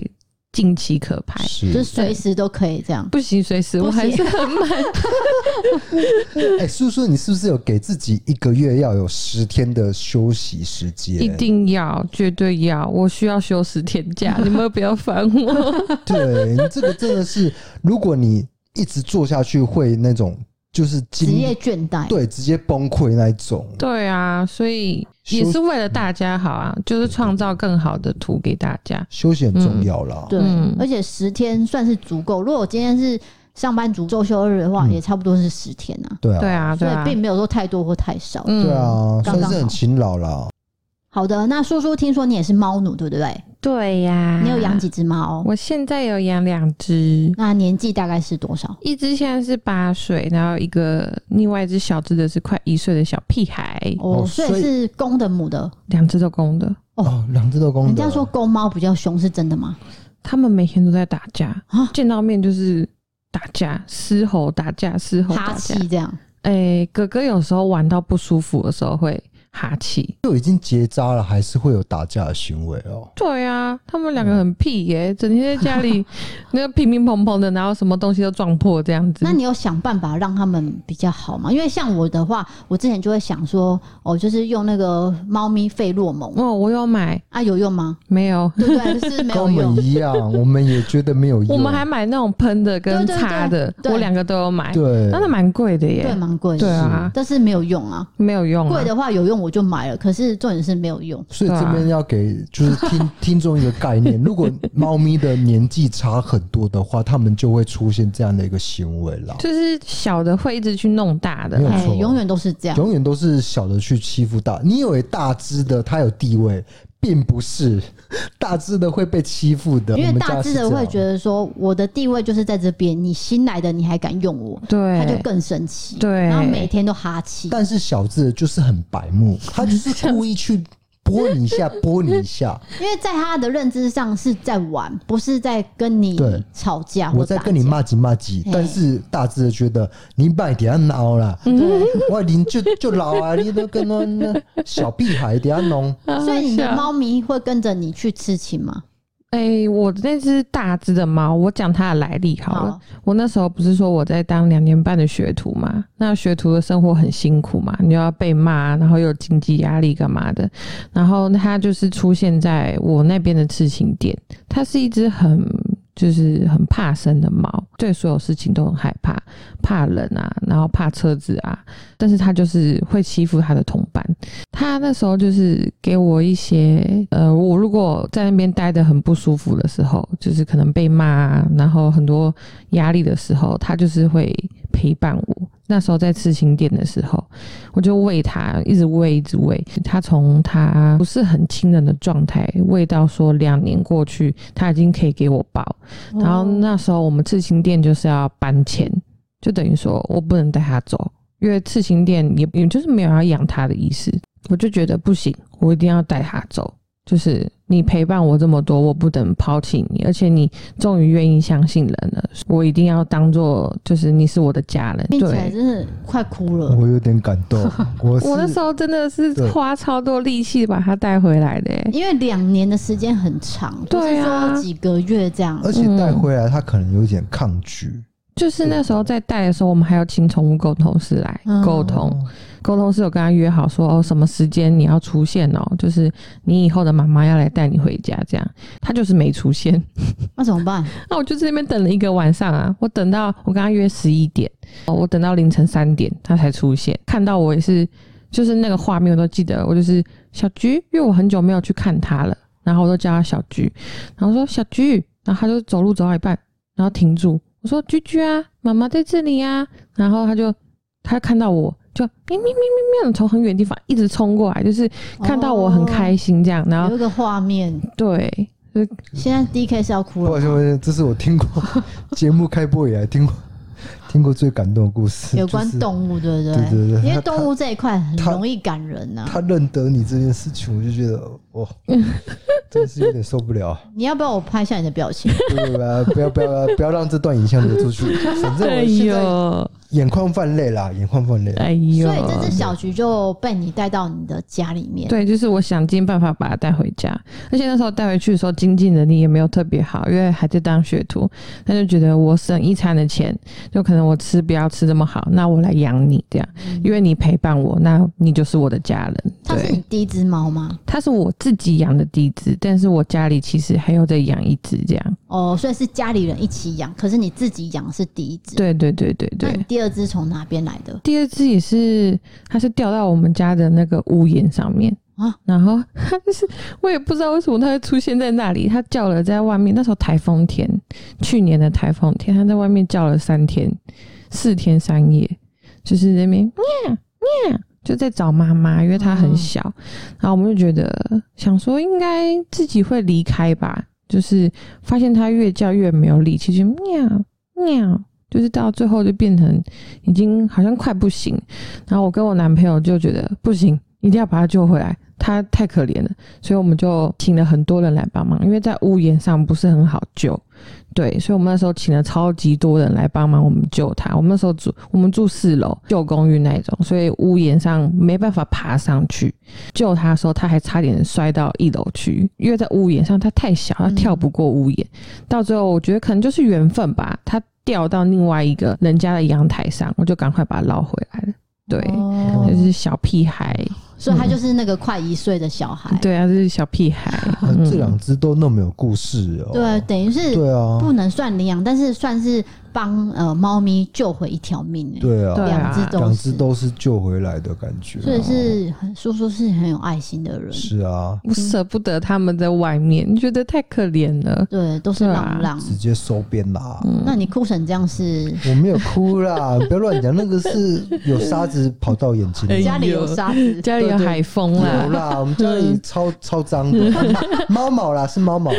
近期可拍，是就随时都可以这样。不行，随时我还是很满。哎，叔叔，你是不是有给自己一个月要有十天的休息时间？一定要，绝对要，我需要休十天假，你们不要烦我。对，你这个真的是，如果你一直做下去，会那种。就是职业倦怠，对，直接崩溃那一种。对啊，所以也是为了大家好啊，就是创造更好的图给大家。休息很重要啦，对，而且十天算是足够。如果我今天是上班族周休日的话，也差不多是十天啊。对啊，对啊，所以并没有说太多或太少。对啊，算是很勤劳了。好的，那叔叔听说你也是猫奴，对不对？对呀，你有养几只猫？我现在有养两只。那年纪大概是多少？一只现在是八岁，然后一个另外一只小只的是快一岁的小屁孩。哦，所以是公的母的，两只都公的。哦，两只都公的。人家说公猫比较凶，是真的吗？他们每天都在打架啊，见到面就是打架、嘶吼、打架、嘶吼、打架这样。哎，哥哥有时候玩到不舒服的时候会。哈气就已经结扎了，还是会有打架的行为哦。对啊，他们两个很屁耶、欸，整天在家里 那个乒乒乓乓的，然后什么东西都撞破这样子。那你有想办法让他们比较好吗？因为像我的话，我之前就会想说，哦，就是用那个猫咪费洛蒙。哦，我有买啊，有用吗？没有，对不对？就是没有用。跟我们一样，我们也觉得没有用。我们还买那种喷的跟擦的，我两个都有买。对，但是蛮贵的耶，对，蛮贵的。对啊，但是没有用啊，没有用、啊。贵的话有用。我就买了，可是重点是没有用。所以这边要给就是听 听众一个概念：如果猫咪的年纪差很多的话，它们就会出现这样的一个行为了。就是小的会一直去弄大的，没有错，永远都是这样，永远都是小的去欺负大。你以为大只的它有地位，并不是 大只的会被欺负的。因为大只的会觉得说，我的地位就是在这边，你新来的你还敢用我，对，他就更生气，对，然后每天都哈气。但是小智就是很白目，他就是故意去 拨你一下，拨你一下。因为在他的认知上是在玩，不是在跟你吵架。我在跟你骂几骂几，但是大致的觉得你别点下闹了。对，我你就就老啊，你都跟那那小屁孩点样弄。所以你的猫咪会跟着你去痴情吗？哎、欸，我那只大只的猫，我讲它的来历好了。好，我那时候不是说我在当两年半的学徒嘛？那学徒的生活很辛苦嘛，你要被骂，然后又有经济压力干嘛的。然后它就是出现在我那边的刺青店，它是一只很。就是很怕生的猫，对所有事情都很害怕，怕冷啊，然后怕车子啊。但是他就是会欺负他的同伴。他那时候就是给我一些，呃，我如果在那边待得很不舒服的时候，就是可能被骂，然后很多压力的时候，他就是会陪伴我。那时候在刺青店的时候，我就喂它，一直喂，一直喂。它从它不是很亲人的状态，喂到说两年过去，它已经可以给我抱。然后那时候我们刺青店就是要搬迁，就等于说我不能带它走，因为刺青店也也就是没有要养它的意思。我就觉得不行，我一定要带它走。就是你陪伴我这么多，我不能抛弃你，而且你终于愿意相信人了，我一定要当做就是你是我的家人。听起来真的快哭了，我有点感动。我我那时候真的是花超多力气把它带回来的，因为两年的时间很长，对啊，说几个月这样，而且带回来他可能有点抗拒。就是那时候在带的时候，我们还要请宠物沟通师来沟通。沟通是有跟他约好说，哦，什么时间你要出现哦？就是你以后的妈妈要来带你回家，这样。他就是没出现，那怎么办？那我就在那边等了一个晚上啊。我等到我跟他约十一点，哦，我等到凌晨三点他才出现。看到我也是，就是那个画面我都记得。我就是小菊，因为我很久没有去看他了，然后我都叫他小菊。然后说小菊，然后他就走路走到一半，然后停住。我说：“居居啊，妈妈在这里呀、啊。”然后他就他看到我就咪咪咪咪咪，从很远的地方一直冲过来，就是看到我很开心这样。然后有一个画面，对，就现在 DK 是要哭了。抱歉抱歉，这是我听过 节目开播以来听过。听过最感动的故事，有关动物，对不对？对对对，因为动物这一块很容易感人呐、啊。他认得你这件事情，我就觉得哇，真是有点受不了。你要不要我拍一下你的表情？对对对，不要不要不要让这段影像流出去。反正我现在眼眶泛泪啦，眼眶泛泪。哎呦！所以这只小橘就被你带到你的家里面。对，就是我想尽办法把它带回家。而且那时候带回去的时候，经济能力也没有特别好，因为还在当学徒。他就觉得我省一餐的钱，就可能。我吃不要吃这么好，那我来养你这样，因为你陪伴我，那你就是我的家人。它是你第一只猫吗？它是我自己养的第一只，但是我家里其实还有在养一只这样。哦，所以是家里人一起养，可是你自己养是第一只。对对对对对。那第二只从哪边来的？第二只也是，它是掉到我们家的那个屋檐上面。啊，然后他就 是我也不知道为什么它会出现在那里。它叫了在外面，那时候台风天，去年的台风天，它在外面叫了三天，四天三夜，就是那边喵喵，就在找妈妈，因为她很小。然后我们就觉得想说应该自己会离开吧，就是发现它越叫越没有力气，就喵喵，就是到最后就变成已经好像快不行。然后我跟我男朋友就觉得不行，一定要把它救回来。他太可怜了，所以我们就请了很多人来帮忙，因为在屋檐上不是很好救，对，所以我们那时候请了超级多人来帮忙我们救他。我们那时候住我们住四楼旧公寓那种，所以屋檐上没办法爬上去救他的时候，他还差点摔到一楼去，因为在屋檐上他太小，他跳不过屋檐。嗯、到最后我觉得可能就是缘分吧，他掉到另外一个人家的阳台上，我就赶快把他捞回来了。对，哦、就是小屁孩。所以他就是那个快一岁的小孩，嗯，对啊，这是小屁孩。嗯、这两只都那么有故事哦。对，等于是对啊，不能算领养，但是算是。帮呃猫咪救回一条命，对啊，两只都两只都是救回来的感觉，所以是很叔叔是很有爱心的人，是啊，我舍不得他们在外面，觉得太可怜了，对，都是浪浪，直接收编啦。那你哭成这样是？我没有哭啦，不要乱讲，那个是有沙子跑到眼睛里，家里有沙子，家里有海风啦，有啦，我们家里超超脏的，猫毛啦，是猫毛，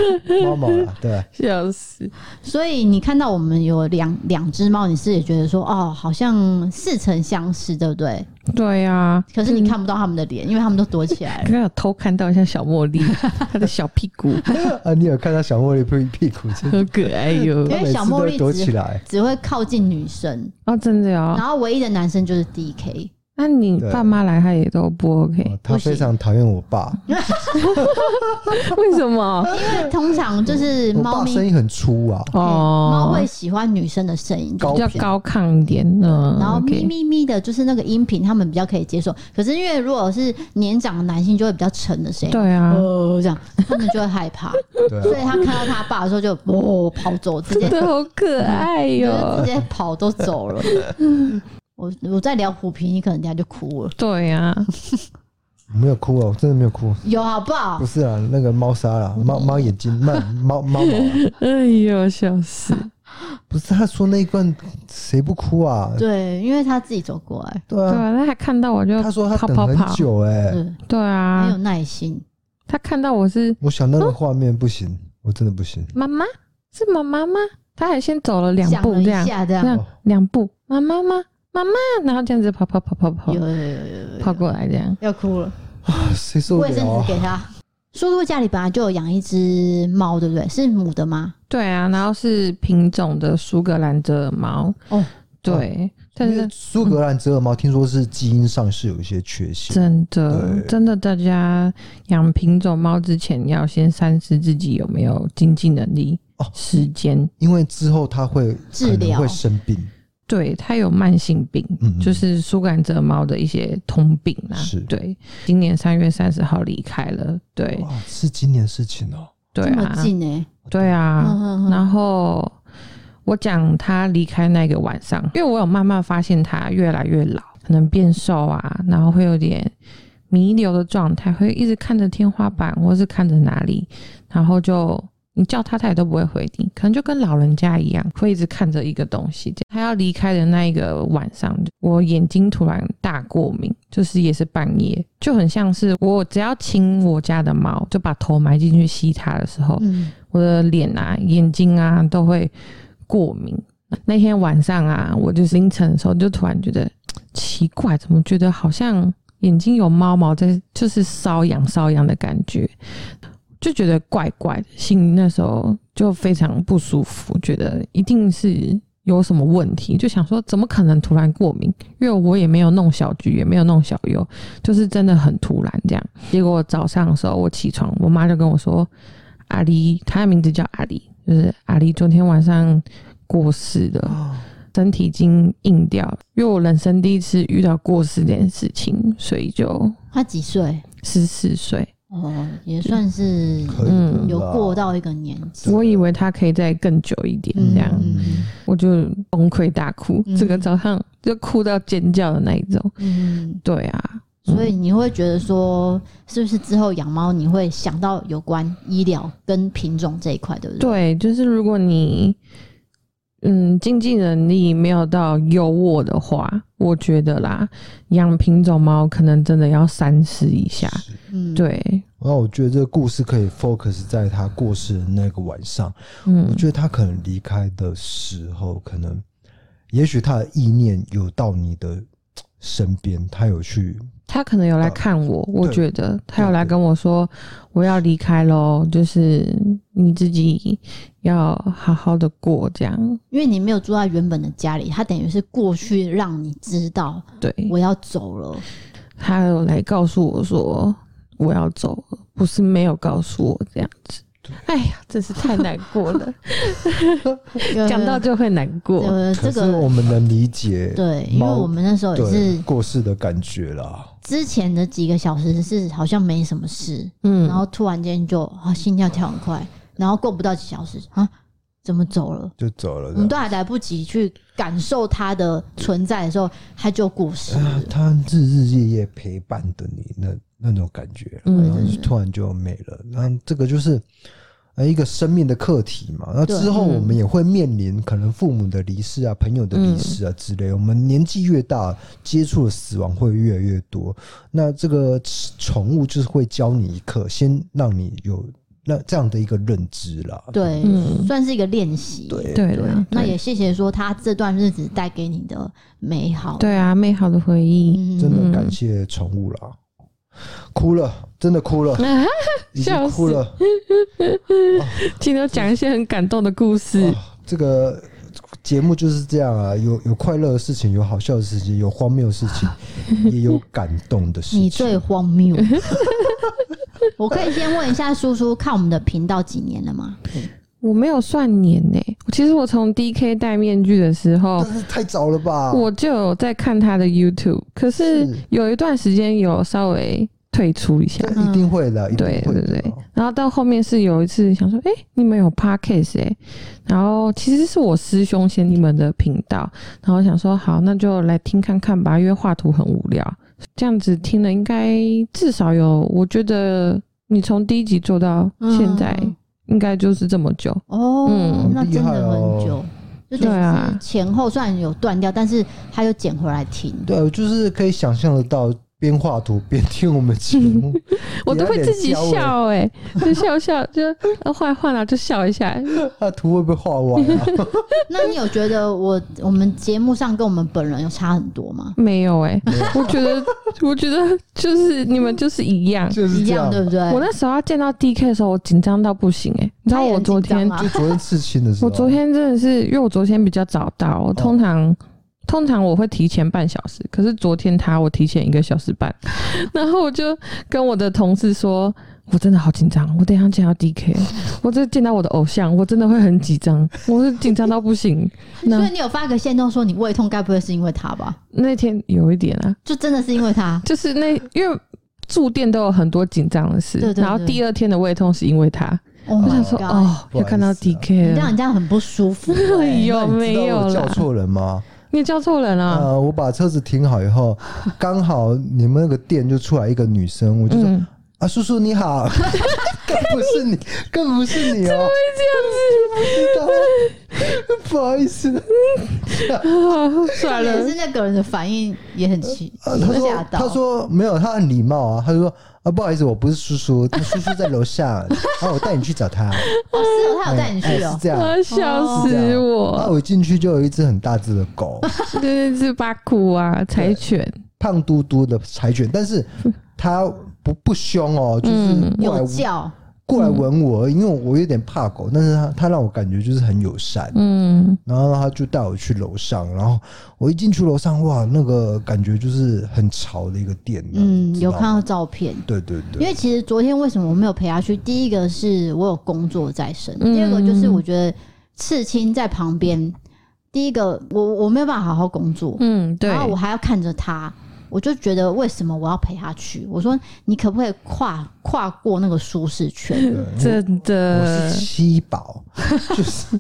猫毛啦，对，笑死。所以你看到我们有两。两两只猫，你是也觉得说哦，好像似曾相识，对不对？对呀、啊。可是你看不到他们的脸，嗯、因为他们都躲起来了。刚刚有偷看到一下小茉莉，她的小屁股 啊，你有看到小茉莉屁屁股？好可爱哟！因为小茉莉躲起来，只会靠近女生啊，真的哦。然后唯一的男生就是 DK。那你爸妈来，他也都不 OK。哦、他非常讨厌我爸，为什么？因为通常就是猫咪声音很粗啊。哦，猫会喜欢女生的声音，比较高亢一点。嗯，然后咪咪咪的，就是那个音频，他们比较可以接受。可是因为如果是年长的男性，就会比较沉的声音。对啊，呃，这样他们就会害怕。对，所以他看到他爸的时候就哦跑走，直接好可爱哟，直接跑都走了。我我在聊虎皮，你可能等下就哭了。对呀、啊，没有哭哦，我真的没有哭。有好不好？不是啊，那个猫砂啦，猫猫眼睛，猫猫猫毛。哎呦，笑死！不是他说那一罐谁不哭啊？对，因为他自己走过来。对啊，他还看到我就他说他等很久哎、欸，对啊，很有耐心。他看到我是，我想那个画面不行，我真的不行。妈妈是妈妈吗？他还先走了两步，这样这样两步，妈妈吗？妈妈，然后这样子跑跑跑跑跑，有有有有跑过来这样，要哭了。谁说的？卫生纸给他。叔叔家里本来就有养一只猫，对不对？是母的吗？对啊，然后是品种的苏格兰折耳猫。哦，对，但是苏格兰折耳猫听说是基因上是有一些缺陷。真的，真的，大家养品种猫之前要先三思自己有没有经济能力、哦时间，因为之后它会治疗会生病。对，它有慢性病，就是苏格兰折猫的一些通病啊。是，对，今年三月三十号离开了。对，是今年事情哦。对啊。对啊。呵呵呵，然后我讲他离开那个晚上，因为我有慢慢发现他越来越老，可能变瘦啊，然后会有点弥留的状态，会一直看着天花板，或是看着哪里，然后就。你叫他，他也都不会回你，可能就跟老人家一样，会一直看着一个东西。他要离开的那一个晚上，我眼睛突然大过敏，就是也是半夜，就很像是我只要亲我家的猫，就把头埋进去吸它的时候，嗯、我的脸啊、眼睛啊都会过敏。那天晚上啊，我就是凌晨的时候，就突然觉得奇怪，怎么觉得好像眼睛有猫毛在，就是瘙痒、瘙痒的感觉。就觉得怪怪的，心里那时候就非常不舒服，觉得一定是有什么问题，就想说怎么可能突然过敏？因为我也没有弄小菊，也没有弄小优，就是真的很突然这样。结果早上的时候我起床，我妈就跟我说：“阿狸，她的名字叫阿狸，就是阿狸昨天晚上过世的，身体已经硬掉。因为我人生第一次遇到过世这件事情，所以就他几岁？十四岁。”哦，也算是嗯，有过到一个年纪。我以为他可以再更久一点，这样、嗯、我就崩溃大哭，这、嗯、个早上就哭到尖叫的那一种。嗯，对啊，所以你会觉得说，是不是之后养猫你会想到有关医疗跟品种这一块，对不对？对，就是如果你。嗯，经济能力没有到优渥的话，我觉得啦，养品种猫可能真的要三思一下。嗯，对。然后我觉得这个故事可以 focus 在他过世的那个晚上。嗯，我觉得他可能离开的时候，可能，也许他的意念有到你的身边，他有去。他可能有来看我，我觉得他有来跟我说我要离开喽，就是你自己要好好的过这样，因为你没有住在原本的家里，他等于是过去让你知道，对，我要走了。他有来告诉我说我要走了，不是没有告诉我这样子。哎呀，真是太难过了，讲到就会难过。这个我们能理解，对，因为我们那时候也是过世的感觉啦。之前的几个小时是好像没什么事，嗯，然后突然间就啊心跳跳很快，然后过不到几小时啊，怎么走了？就走了，我们都还来不及去感受它的存在的时候，它就过世了。他日日夜夜陪伴的你，那那种感觉，然后突然就没了。那这个就是。一个生命的课题嘛，那之后我们也会面临可能父母的离世啊、朋友的离世啊之类。我们年纪越大，接触的死亡会越来越多。那这个宠物就是会教你一课，先让你有那这样的一个认知啦。对，嗯、算是一个练习。对对了，那也谢谢说他这段日子带给你的美好。对啊，美好的回忆，真的感谢宠物啦。哭了，真的哭了，已经哭了。今天讲一些很感动的故事。这个节目就是这样啊，有有快乐的事情，有好笑的事情，有荒谬的事情，也有感动的事情。你最荒谬。我可以先问一下叔叔，看我们的频道几年了吗？我没有算年呢、欸。其实我从 DK 戴面具的时候，但是太早了吧？我就有在看他的 YouTube，可是有一段时间有稍微退出一下。一定会的，对对对。然后到后面是有一次想说，哎、欸，你们有 Podcast 哎、欸，然后其实是我师兄先你们的频道，然后想说好，那就来听看看吧，因为画图很无聊。这样子听了应该至少有，我觉得你从第一集做到现在。嗯应该就是这么久哦，嗯，那真的很久，对啊，前后虽然有断掉，但是他又捡回来听，对，就是可以想象得到。边画图边听我们节目，我都会自己笑哎、欸，就笑笑就画画了就笑一下。那图会不会画完啊？那你有觉得我我们节目上跟我们本人有差很多吗？没有哎、欸，我觉得我觉得就是你们就是一样，就是一样，对不对？我那时候要见到 DK 的时候，我紧张到不行哎、欸，你知道我昨天、啊、就昨天刺青的时候，我昨天真的是因为我昨天比较早到，我通常。哦通常我会提前半小时，可是昨天他我提前一个小时半，然后我就跟我的同事说，我真的好紧张，我等一下见到 DK，我这见到我的偶像，我真的会很紧张，我是紧张到不行。所以你有发个线动说你胃痛，该不会是因为他吧？那天有一点啊，就真的是因为他，就是那因为住店都有很多紧张的事，然后第二天的胃痛是因为他。我想说哦，又看到 DK 了，这样你这样很不舒服。有没有叫错人吗？你叫错人了。呃，我把车子停好以后，刚好你们那个店就出来一个女生，我就说、嗯、啊，叔叔你好，更不是你，更不是你哦、喔，怎么会这样子？不知道，不好意思，算了。可是那个人的反应也很奇，呃、他说他说没有，他很礼貌啊，他就说。啊，不好意思，我不是叔叔，他叔叔在楼下，啊，我带你去找他。哦，是哦，他有带你去哦，欸、是这样，啊、笑死我。啊，我一进去就有一只很大只的狗，对，是巴库啊，柴犬，胖嘟嘟的柴犬，但是它不不凶哦，就是有叫。过来吻我，因为我有点怕狗，但是他他让我感觉就是很友善，嗯，然后他就带我去楼上，然后我一进去楼上，哇，那个感觉就是很潮的一个店，嗯，有看到照片，对对对，因为其实昨天为什么我没有陪他去？第一个是我有工作在身，第二个就是我觉得刺青在旁边，第一个我我没有办法好好工作，嗯，对，然后我还要看着他。我就觉得为什么我要陪他去？我说你可不可以跨跨过那个舒适圈？真的，我是七宝，就是。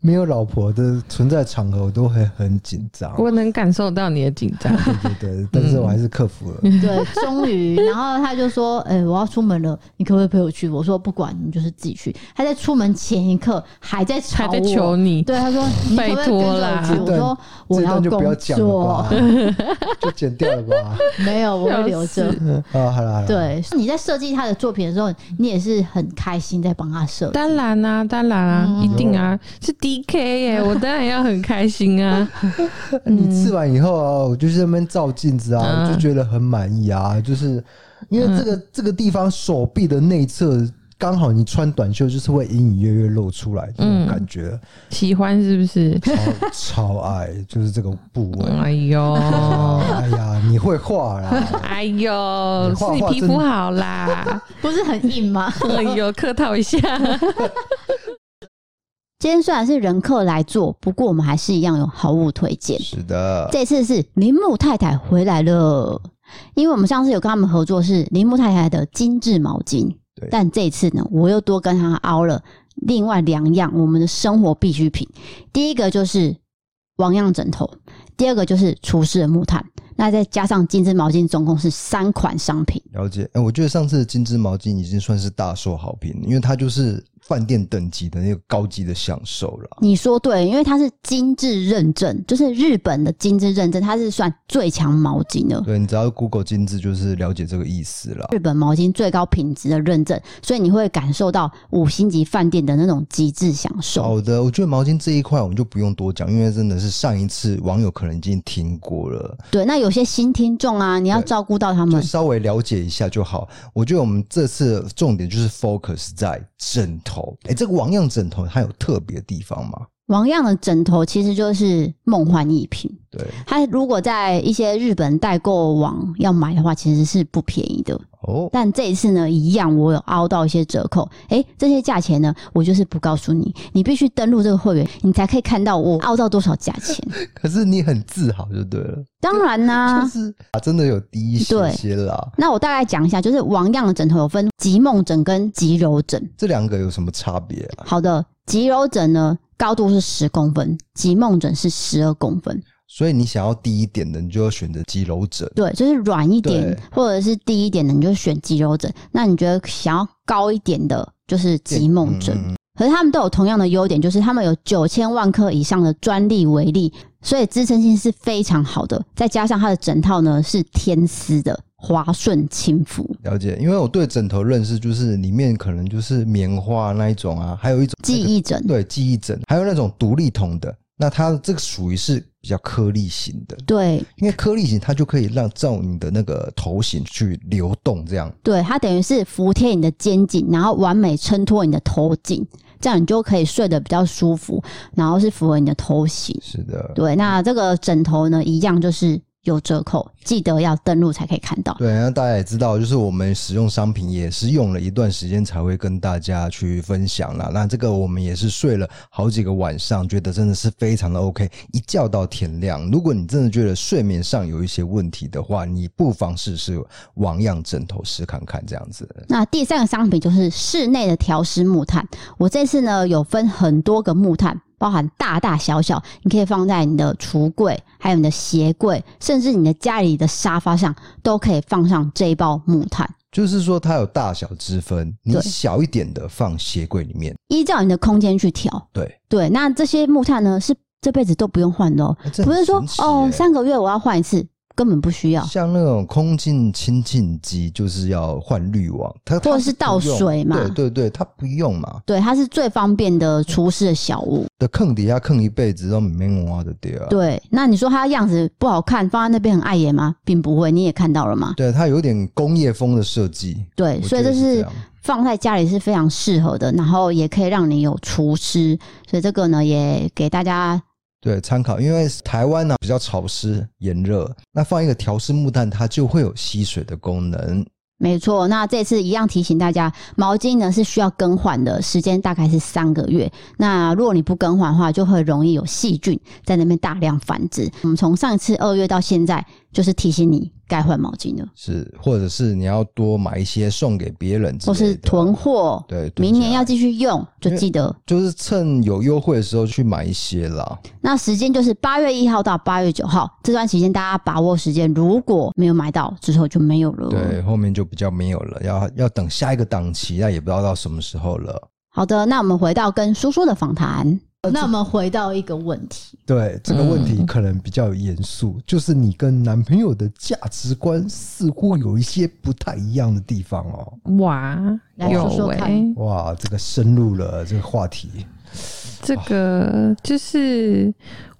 没有老婆的存在场合，我都会很紧张。我能感受到你的紧张，对对对，但是我还是克服了。嗯、对，终于，然后他就说：“哎、欸，我要出门了，你可不可以陪我去？”我说：“不管你，就是自己去。”他在出门前一刻还在吵我，还在求你。对，他说：“你可不可以跟着我去？”我说：“我要工作。” 就剪掉了吧？没有，我会留着。啊，好了好了。对，你在设计他的作品的时候，你也是很开心在帮他设。当然啊，当然啊，嗯、一定啊。是 DK 耶，我当然要很开心啊！你刺完以后啊，我就在那边照镜子啊，我就觉得很满意啊。就是因为这个这个地方手臂的内侧刚好你穿短袖，就是会隐隐约约露出来这种感觉。喜欢是不是？超超爱，就是这个部位。哎呦，哎呀，你会画啦！哎呦，是你皮肤好啦，不是很硬吗？哎呦，客套一下。今天虽然是人客来做，不过我们还是一样有好物推荐。是的，这次是铃木太太回来了，因为我们上次有跟他们合作是铃木太太的精致毛巾，对。但这次呢，我又多跟他凹了另外两样我们的生活必需品。第一个就是王样枕头，第二个就是厨师的木炭。那再加上精致毛巾，总共是三款商品。了解，哎、欸，我觉得上次的精致毛巾已经算是大受好评，因为它就是饭店等级的那个高级的享受了。你说对，因为它是精致认证，就是日本的精致认证，它是算最强毛巾的。对，你只要 Google 精致，就是了解这个意思了。日本毛巾最高品质的认证，所以你会感受到五星级饭店的那种极致享受。好的，我觉得毛巾这一块我们就不用多讲，因为真的是上一次网友可能已经听过了。对，那有些新听众啊，你要照顾到他们，就稍微了解一下就好。我觉得我们这次重点就是 focus 在枕头。哎，这个王样枕头它有特别的地方吗？王样的枕头其实就是梦幻一品。对，它如果在一些日本代购网要买的话，其实是不便宜的。哦，但这一次呢，一样我有凹到一些折扣。哎，这些价钱呢，我就是不告诉你，你必须登录这个会员，你才可以看到我凹到多少价钱。可是你很自豪就对了。当然啦、啊，就是啊，真的有低一些些啦。那我大概讲一下，就是王样的枕头有分极梦枕跟极柔枕，这两个有什么差别啊？好的，极柔枕呢，高度是十公分，极梦枕是十二公分。所以你想要低一点的，你就要选择极柔枕。对，就是软一点或者是低一点的，你就选极柔枕。那你觉得想要高一点的，就是极梦枕。可是他们都有同样的优点，就是他们有九千万克以上的专利为例，所以支撑性是非常好的。再加上它的枕套呢是天丝的，滑顺亲肤。了解，因为我对枕头认识就是里面可能就是棉花那一种啊，还有一种、那个、记忆枕，对，记忆枕，还有那种独立筒的。那它这个属于是比较颗粒型的，对，因为颗粒型它就可以让照你的那个头型去流动，这样，对，它等于是服贴你的肩颈，然后完美衬托你的头颈，这样你就可以睡得比较舒服，然后是符合你的头型，是的，对，那这个枕头呢，一样就是。有折扣，记得要登录才可以看到。对，那大家也知道，就是我们使用商品也是用了一段时间才会跟大家去分享啦。那这个我们也是睡了好几个晚上，觉得真的是非常的 OK，一觉到天亮。如果你真的觉得睡眠上有一些问题的话，你不妨试试王样枕头试看看这样子。那第三个商品就是室内的调湿木炭，我这次呢有分很多个木炭。包含大大小小，你可以放在你的橱柜，还有你的鞋柜，甚至你的家里的沙发上，都可以放上这一包木炭。就是说，它有大小之分，你小一点的放鞋柜里面，依照你的空间去调。对对，那这些木炭呢，是这辈子都不用换的哦，欸、不是说哦，三个月我要换一次。根本不需要，像那种空净清净机，就是要换滤网，它或者是倒水嘛，对对对，它不用嘛，对，它是最方便的厨师的小物。的坑底下坑一辈子都没挖的掉。对，那你说它样子不好看，放在那边很碍眼吗？并不会，你也看到了吗？对，它有点工业风的设计。对，所以这是放在家里是非常适合的，然后也可以让你有厨师，所以这个呢也给大家。对，参考，因为台湾呢比较潮湿炎热，那放一个调湿木炭，它就会有吸水的功能。没错，那这次一样提醒大家，毛巾呢是需要更换的，时间大概是三个月。那如果你不更换的话，就会容易有细菌在那边大量繁殖。我们从上次二月到现在，就是提醒你。该换毛巾了，是，或者是你要多买一些送给别人，或是囤货，对，明年要继续用，就记得就是趁有优惠的时候去买一些啦。那时间就是八月一号到八月九号这段期间，大家把握时间，如果没有买到，之后就没有了。对，后面就比较没有了，要要等下一个档期，那也不知道到什么时候了。好的，那我们回到跟叔叔的访谈。那我们回到一个问题，对这个问题可能比较严肃，嗯，就是你跟男朋友的价值观似乎有一些不太一样的地方哦。哇，来说说看。哇，这个深入了这个话题。这个就是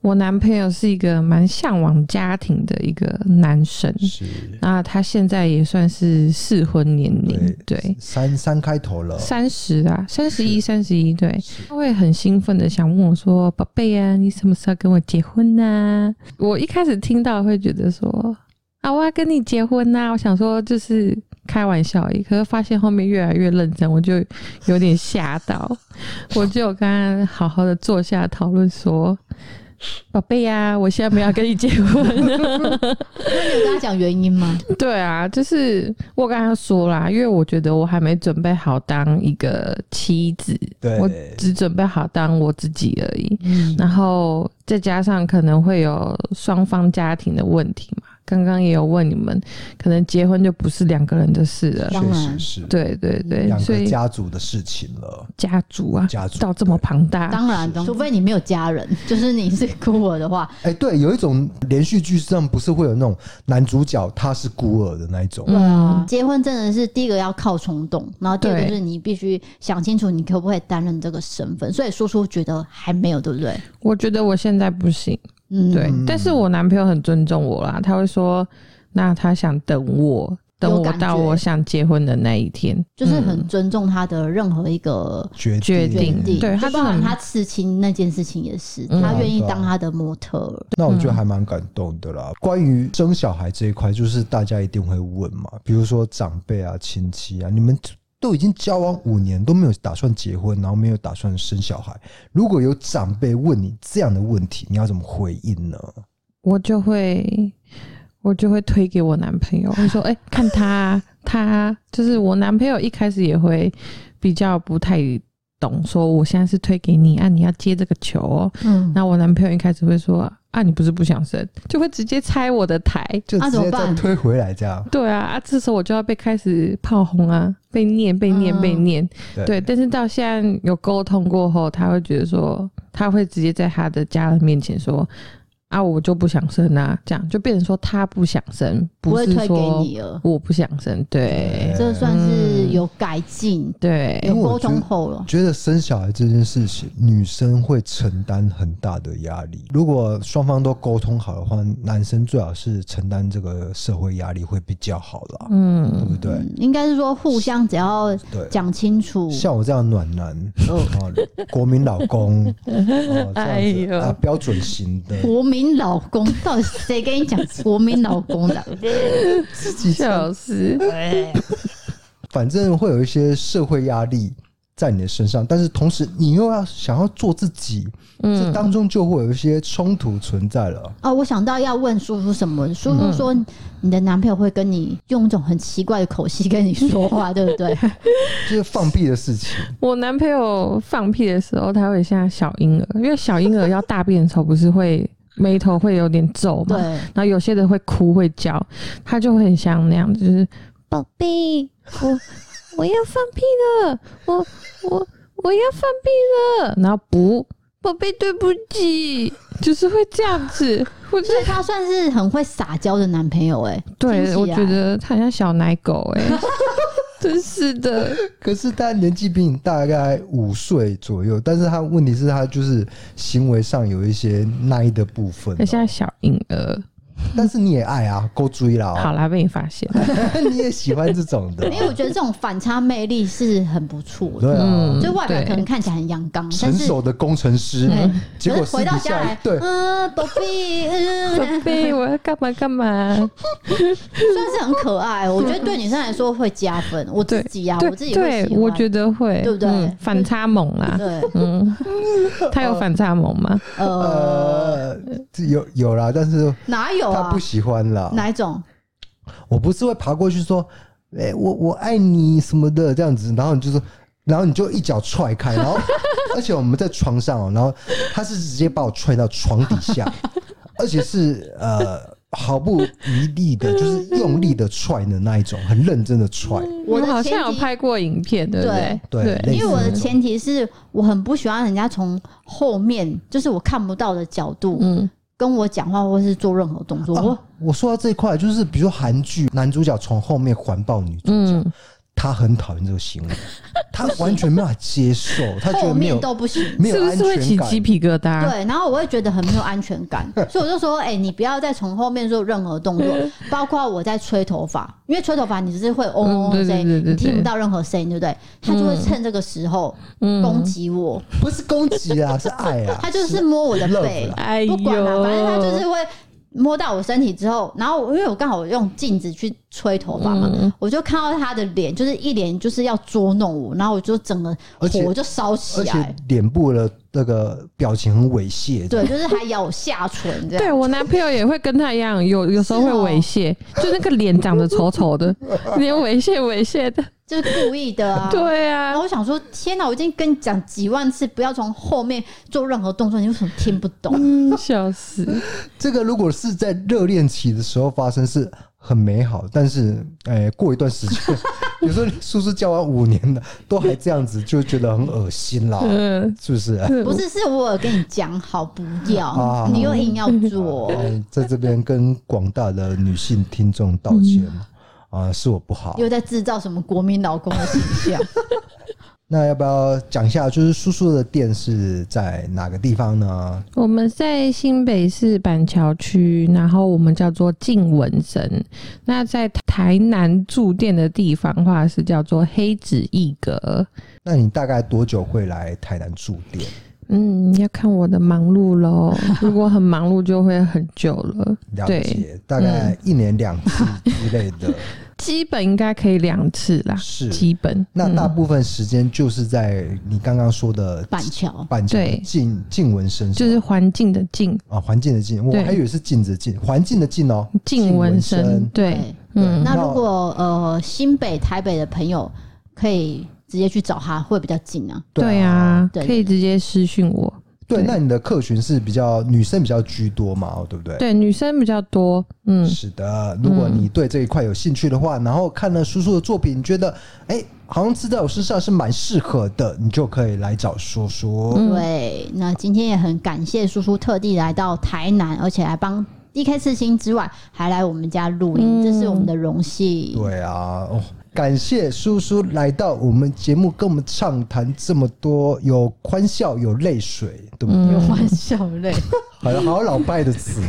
我男朋友是一个蛮向往家庭的一个男生，是。那他现在也算是适婚年龄，对，三三开头了，三十啊，三十一，三十一，对。他会很兴奋的想问我说：“宝贝啊，你什么时候跟我结婚呢？”我一开始听到会觉得说：“啊，我要跟你结婚呐！”我想说就是。开玩笑而已，可是发现后面越来越认真，我就有点吓到。我就跟他好好的坐下讨论说：“宝贝呀，我现在没有要跟你结婚。”那你有跟他讲原因吗？对啊，就是我跟他说啦，因为我觉得我还没准备好当一个妻子，对，我只准备好当我自己而已。嗯，然后再加上可能会有双方家庭的问题嘛。刚刚也有问你们，可能结婚就不是两个人的事了。确实是，对对对，两个所以家族的事情了。家族啊，家族到这么庞大，当然，除非你没有家人，就是你是孤儿的话。哎，对，有一种连续剧上不是会有那种男主角他是孤儿的那一种。对啊，结婚真的是第一个要靠冲动，然后第二个就是你必须想清楚你可不可以担任这个身份。所以叔叔觉得还没有，对不对？我觉得我现在不行。嗯，对，但是我男朋友很尊重我啦，他会说，那他想等我，等我到我想结婚的那一天，就是很尊重他的任何一个决决定。对，他包含他刺青那件事情也是，他愿意当他的模特。那我觉得还蛮感动的啦。关于生小孩这一块，就是大家一定会问嘛，比如说长辈啊、亲戚啊，你们。都已经交往五年，都没有打算结婚，然后没有打算生小孩。如果有长辈问你这样的问题，你要怎么回应呢？我就会，我就会推给我男朋友，我说：“哎、看他，他就是我男朋友。一开始也会比较不太懂，说我现在是推给你啊，你要接这个球哦。嗯，那我男朋友一开始会说。啊，你不是不想生，就会直接拆我的台，就直接再推回来这样。啊、对啊，啊，这时候我就要被开始炮轰啊，被念、被念、被念。嗯、对，但是到现在有沟通过后，他会觉得说，他会直接在他的家人面前说。啊，我就不想生啊，这样就变成说他不想生，不会推给你了我不想生，对，这算是有改进，对，有沟通后了。觉得生小孩这件事情，女生会承担很大的压力。如果双方都沟通好的话，男生最好是承担这个社会压力会比较好啦，嗯，对不对？应该是说互相只要讲清楚。像我这样暖男，哦，国民老公，哦，这样子啊，标准型的国民。老公到底谁跟你讲国民老公的？自己笑死。反正会有一些社会压力在你的身上，但是同时你又要想要做自己，嗯，这当中就会有一些冲突存在了。哦，我想到要问叔叔什么？叔叔说你的男朋友会跟你用一种很奇怪的口气跟你说话，对不对？就是放屁的事情。我男朋友放屁的时候，他会像小婴儿，因为小婴儿要大便的时候不是会。眉头会有点皱嘛，对，然后有些人会哭会叫，他就会很像那样子，就是宝贝，我 我要放屁了，我我我要放屁了，然后不，宝贝对不起，就是会这样子。我觉得他算是很会撒娇的男朋友哎，对，我觉得他像小奶狗哎。真是的，可是他年纪比你大概五岁左右，但是他问题是，他就是行为上有一些奶的部分，他像小婴儿。但是你也爱啊，够追了。好啦，被你发现，你也喜欢这种的。因为我觉得这种反差魅力是很不错的。对啊，就外表可能看起来很阳刚，成熟的工程师，结果回到家来，对，嗯，宝贝，嗯，宝贝，我要干嘛干嘛，算是很可爱。我觉得对女生来说会加分。我自己啊，我自己会喜欢，我觉得会，对不对？反差萌啊，对，嗯，他有反差萌吗？呃，有有啦，但是哪有？他不喜欢了，哪一种？我不是会爬过去说：“哎、欸，我我爱你什么的这样子。”然后你就说，然后你就一脚踹开，然后 而且我们在床上，然后他是直接把我踹到床底下，而且是呃毫不余力的，就是用力的踹的那一种，很认真的踹。我好像有拍过影片，对不对？对，对，因为我的前提是我很不喜欢人家从后面，就是我看不到的角度，嗯。跟我讲话或是做任何动作，我我说到这一块，就是比如说韩剧男主角从后面环抱女主角。他很讨厌这个行为，他完全没办法接受，他觉得没有都不行，没有安全感，是不是会起鸡皮疙瘩？对，然后我会觉得很没有安全感，所以我就说，哎、欸，你不要再从后面做任何动作，包括我在吹头发，因为吹头发你只是会嗡嗡嗡声音，你听不到任何声音，对不对？他就会趁这个时候攻击我，不是攻击啊，是爱啊，他就是摸我的背，哎，不管了，反正他就是会。摸到我身体之后，然后因为我刚好用镜子去吹头发嘛，嗯、我就看到他的脸，就是一脸就是要捉弄我，然后我就整个火就烧起来，且脸部的那个表情很猥亵，对，就是还咬下唇这样。对，我男朋友也会跟他一样，有有时候会猥亵，哦、就那个脸长得丑丑的，脸猥亵猥亵的。就是故意的啊。对啊，然后我想说，天哪，我已经跟你讲几万次，不要从后面做任何动作，你为什么听不懂？嗯，笑死。这个如果是在热恋期的时候发生，是很美好，但是，哎，过一段时间。有时候叔叔交往五年了，都还这样子，就觉得很恶心啦，是不是？不是，是我有跟你讲好不要，啊、你又硬要做。在这边跟广大的女性听众道歉、嗯、啊，是我不好，又在制造什么国民老公的形象。那要不要讲一下，就是叔叔的店是在哪个地方呢？我们在新北市板桥区，然后我们叫做静文神。那在台南驻店的地方的话，是叫做黑子一格。那你大概多久会来台南驻店？嗯，要看我的忙碌喽。如果很忙碌，就会很久了。了解，对大概一年两次之类的。基本应该可以两次啦，是基本。那大部分时间就是在你刚刚说的板桥，板桥静静文身上，就是环境的静啊，环境的静，我还以为是镜子静，环境的静哦，静文身。对，嗯。那如果呃新北、台北的朋友可以直接去找他，会比较近啊。对啊，可以直接私讯我。对，那你的客群是比较女生比较居多嘛？对不对？对，女生比较多。嗯，是的。如果你对这一块有兴趣的话，然后看了叔叔的作品，觉得哎，好像吃在我身上是蛮适合的，你就可以来找叔叔。对，那今天也很感谢叔叔特地来到台南，而且还帮 DK 刺青之外，还来我们家录音，这是我们的荣幸。对啊，哦。感谢叔叔来到我们节目，跟我们畅谈这么多，有欢笑，有泪水，对不对？有欢笑泪，好像好老派的词，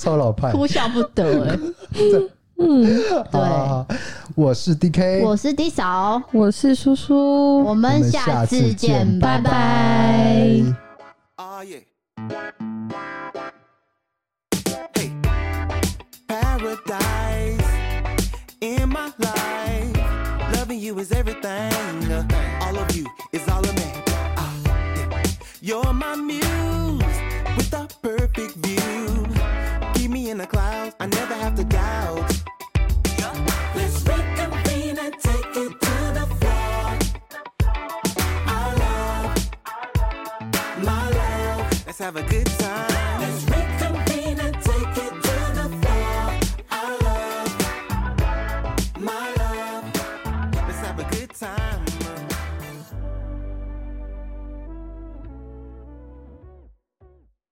超老派，哭笑不得哎。嗯，对，我是 DK，我是 D 嫂，我是叔叔，我们下次见，拜拜。Loving you is everything. Uh, all of you is all of me. Ah, yeah. You're my muse with a perfect view. Keep me in the clouds, I never have to doubt. Let's reconvene and take it to the floor. Our love, my love. Let's have a good